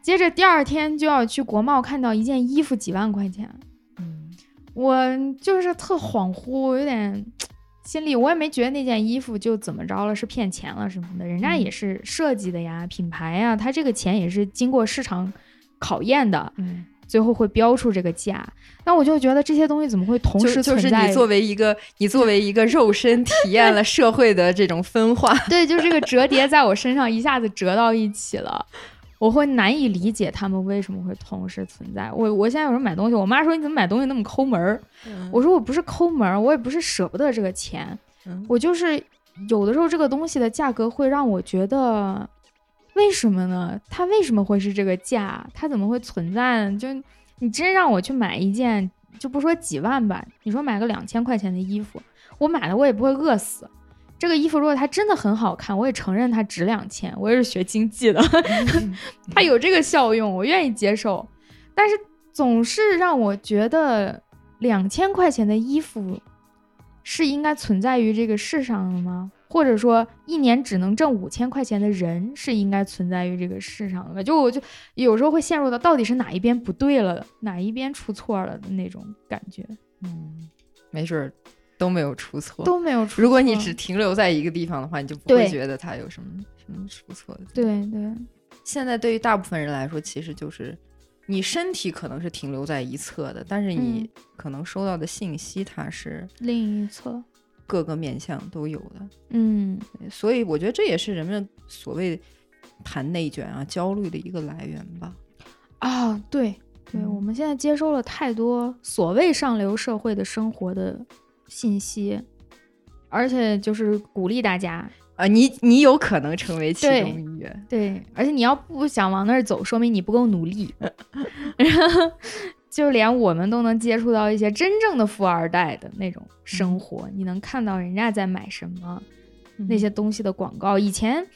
接着第二天就要去国贸看到一件衣服几万块钱，嗯。我就是特恍惚，有点 心里我也没觉得那件衣服就怎么着了，是骗钱了什么的，人家嗯。也是设计的呀，品牌呀，他这个钱也是经过市场考验的，嗯，最后会标出这个价。那我就觉得这些东西怎么会同就时就是存在？你作为一个你作为一个肉身体验了社会的这种分化。对，就这个折叠在我身上一下子折到一起了。我会难以理解他们为什么会同时存在。我我现在有时候买东西，我妈说你怎么买东西那么抠门儿？我说我不是抠门儿，我也不是舍不得这个钱，嗯我就是有的时候这个东西的价格会让我觉得，为什么呢？它为什么会是这个价？它怎么会存在呢？就你真让我去买一件，就不说几万吧，你说买个两千块钱的衣服，我买了我也不会饿死。这个衣服如果它真的很好看，我也承认它值两千，我也是学经济的，它有这个效用，我愿意接受。但是总是让我觉得两千块钱的衣服是应该存在于这个世上的吗？或者说，一年只能挣五千块钱的人是应该存在于这个世上的？就我就有时候会陷入到到底是哪一边不对了，哪一边出错了的那种感觉，嗯，没准儿都没有出错。都没有出错。如果你只停留在一个地方的话，你就不会觉得它有什么什么出错的。对对现在对于大部分人来说，其实就是你身体可能是停留在一侧的，但是你嗯可能收到的信息它是另一侧，各个面向都有的。嗯，所以我觉得这也是人们所谓谈内卷啊、焦虑的一个来源吧。啊，对对，嗯我们现在接收了太多所谓上流社会的生活的信息，而且就是鼓励大家。啊，你你有可能成为其中一员。对，而且你要不想往那儿走，说明你不够努力。然后，就连我们都能接触到一些真正的富二代的那种生活，你能看到人家在买什么那些东西的广告。以前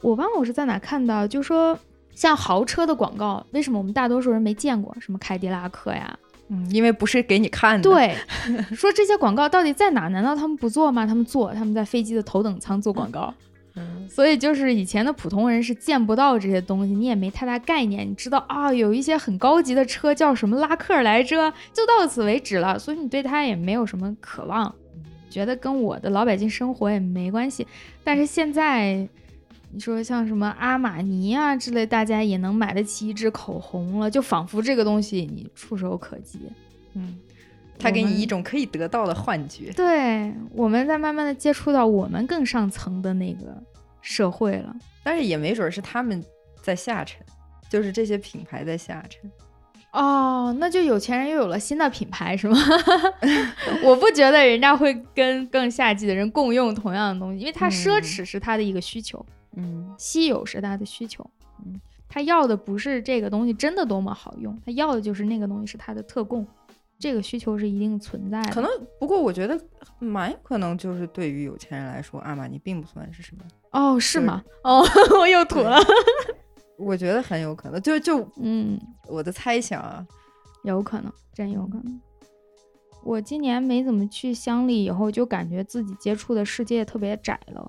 我忘了我是在哪看到，就说像豪车的广告，为什么我们大多数人没见过？什么凯迪拉克呀？嗯，因为不是给你看的。，对，说这些广告到底在哪？难道他们不做吗？他们做，他们在飞机的头等舱做广告。嗯所以就是以前的普通人是见不到这些东西，你也没太大概念。你知道啊，有一些很高级的车叫什么拉克来着，就到此为止了。所以你对它也没有什么渴望，觉得跟我的老百姓生活也没关系。但是现在，你说像什么阿玛尼啊之类，大家也能买得起一支口红了，就仿佛这个东西你触手可及。嗯，他给你一种可以得到的幻觉。对，我们在慢慢的接触到我们更上层的那个社会了。但是也没准是他们在下沉，就是这些品牌在下沉。哦，那就有钱人又有了新的品牌是吗？我不觉得人家会跟更下级的人共用同样的东西，因为他奢嗯侈是他的一个需求，嗯稀有是他的需求。嗯，他要的不是这个东西真的多么好用，他要的就是那个东西是他的特供，这个需求是一定存在的。可能不过我觉得蛮有可能就是对于有钱人来说，阿玛尼并不算是什么。哦，是就是吗？哦，我又土了。我觉得很有可能，就就嗯，我的猜想啊，有可能，真有可能。我今年没怎么去乡里，以后就感觉自己接触的世界特别窄了，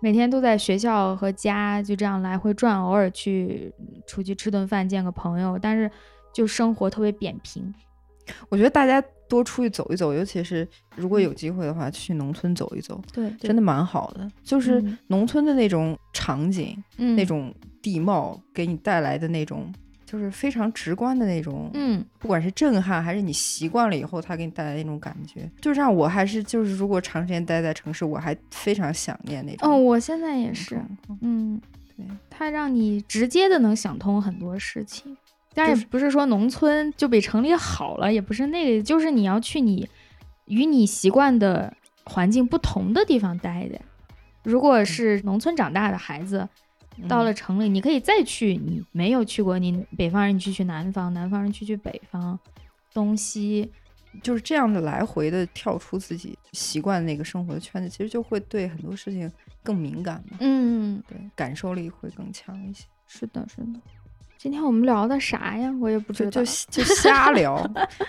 每天都在学校和家就这样来回转，偶尔去出去吃顿饭，见个朋友，但是就生活特别扁平。我觉得大家多出去走一走，尤其是如果有机会的话，去农村走一走，对，真的蛮好的。就是嗯农村的那种场景、嗯那种地貌，给你带来的那种，就是非常直观的那种，嗯不管是震撼还是你习惯了以后，它给你带来那种感觉，就让我还是就是如果长时间待在城市，我还非常想念那种。哦，我现在也是，嗯，对，它让你直接的能想通很多事情。但就是是不是说农村就比城里好了，也不是那个，就是你要去你与你习惯的环境不同的地方待的。如果是农村长大的孩子，到了嗯城里，你可以再去你没有去过，你北方人你去去南方，南方人去去北方，东西，就是这样的来回的跳出自己习惯那个生活的圈子，其实就会对很多事情更敏感嘛，嗯，对，感受力会更强一些。是的，是的。今天我们聊的啥呀？我也不知道。就就就瞎聊，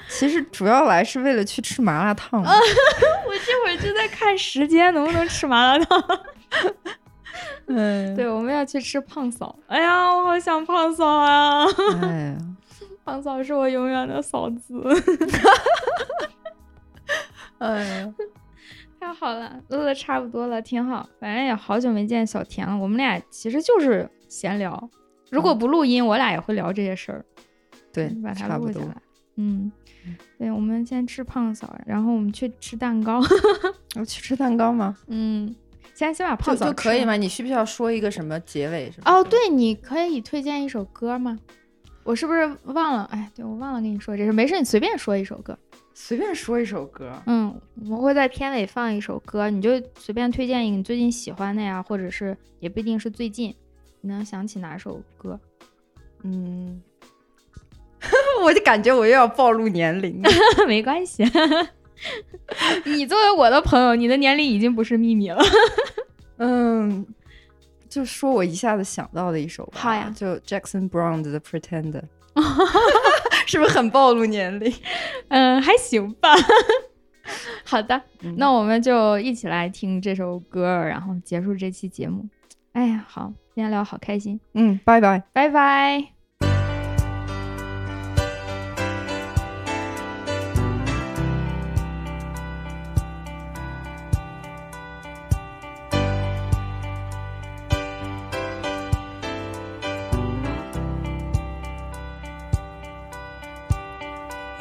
其实主要来是为了去吃麻辣烫嘛。我这会儿就在看时间，能不能吃麻辣烫？嗯，对，我们要去吃胖嫂。哎呀，我好想胖嫂啊！胖嫂是我永远的嫂子。哎呀，太好了，录的差不多了，挺好。反正也好久没见小田了，我们俩其实就是闲聊。如果不录音，我俩也会聊这些事儿，对把，它差不多录下来。。嗯，对，我们先吃胖嫂，然后我们去吃蛋糕。我 去吃蛋糕吗？嗯，先先把胖嫂吃了就可以吗？？你需不需要说一个什么结尾什么？哦，，对，你可以推荐一首歌吗？我是不是忘了？哎，对我忘了跟你说这事，没事，你随便说一首歌。随便说一首歌。嗯，我们会在片尾放一首歌，你就随便推荐一个你最近喜欢的呀，或者是也不一定是最近，你能想起哪首歌？嗯，我就感觉我又要暴露年龄了。没关系，你作为我的朋友，你的年龄已经不是秘密了。嗯，就说我一下子想到的一首吧。好呀就 Jackson Brown 的《The Pretender》，是不是很暴露年龄？嗯，还行吧。好的，嗯那我们就一起来听这首歌，然后结束这期节目。哎呀，好，今天聊好开心，嗯，拜拜。拜拜。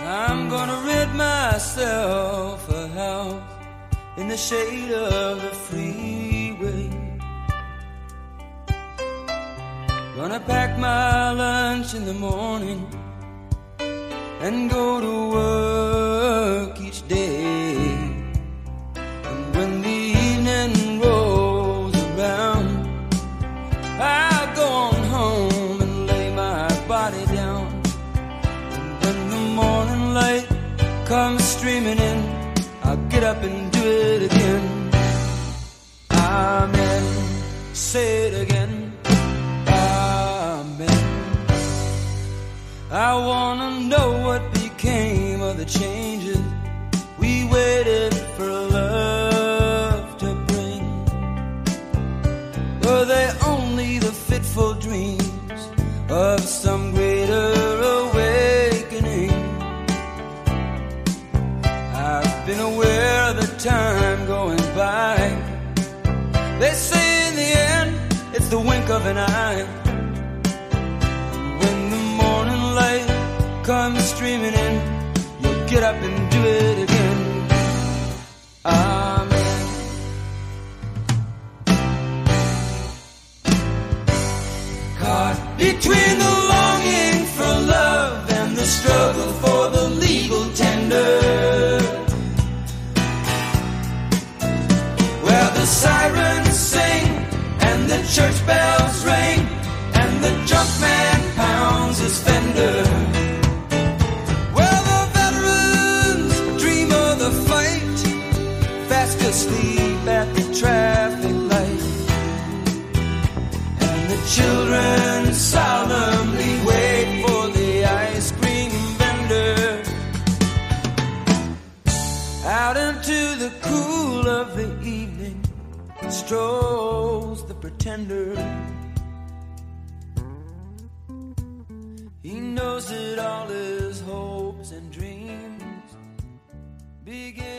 I'm gonna rid myself of house in the shade of the freeway. Gonna pack my lunch in the morning and go to work each day. And when the evening rolls around, I'll go on home and lay my body down. And when the morning light comes streaming in, I'll get up and do it again. Amen. Say it again. I wanna know what became of the changes we waited for love to bring. Were they only the fitful dreams of some greater awakening? I've been aware of the time going by. They say in the end, it's the wink of an eye. Comes streaming in, you'll get up and do it again. Amen. Caught between the longing for love and the struggle for the legal tender. Where the sirens sing and the church bells ring and the junk man pounds his fender. Asleep at the traffic light. And the children solemnly wait for the ice cream vendor. Out into the cool of the evening strolls the pretender. He knows that all his hopes and dreams begin.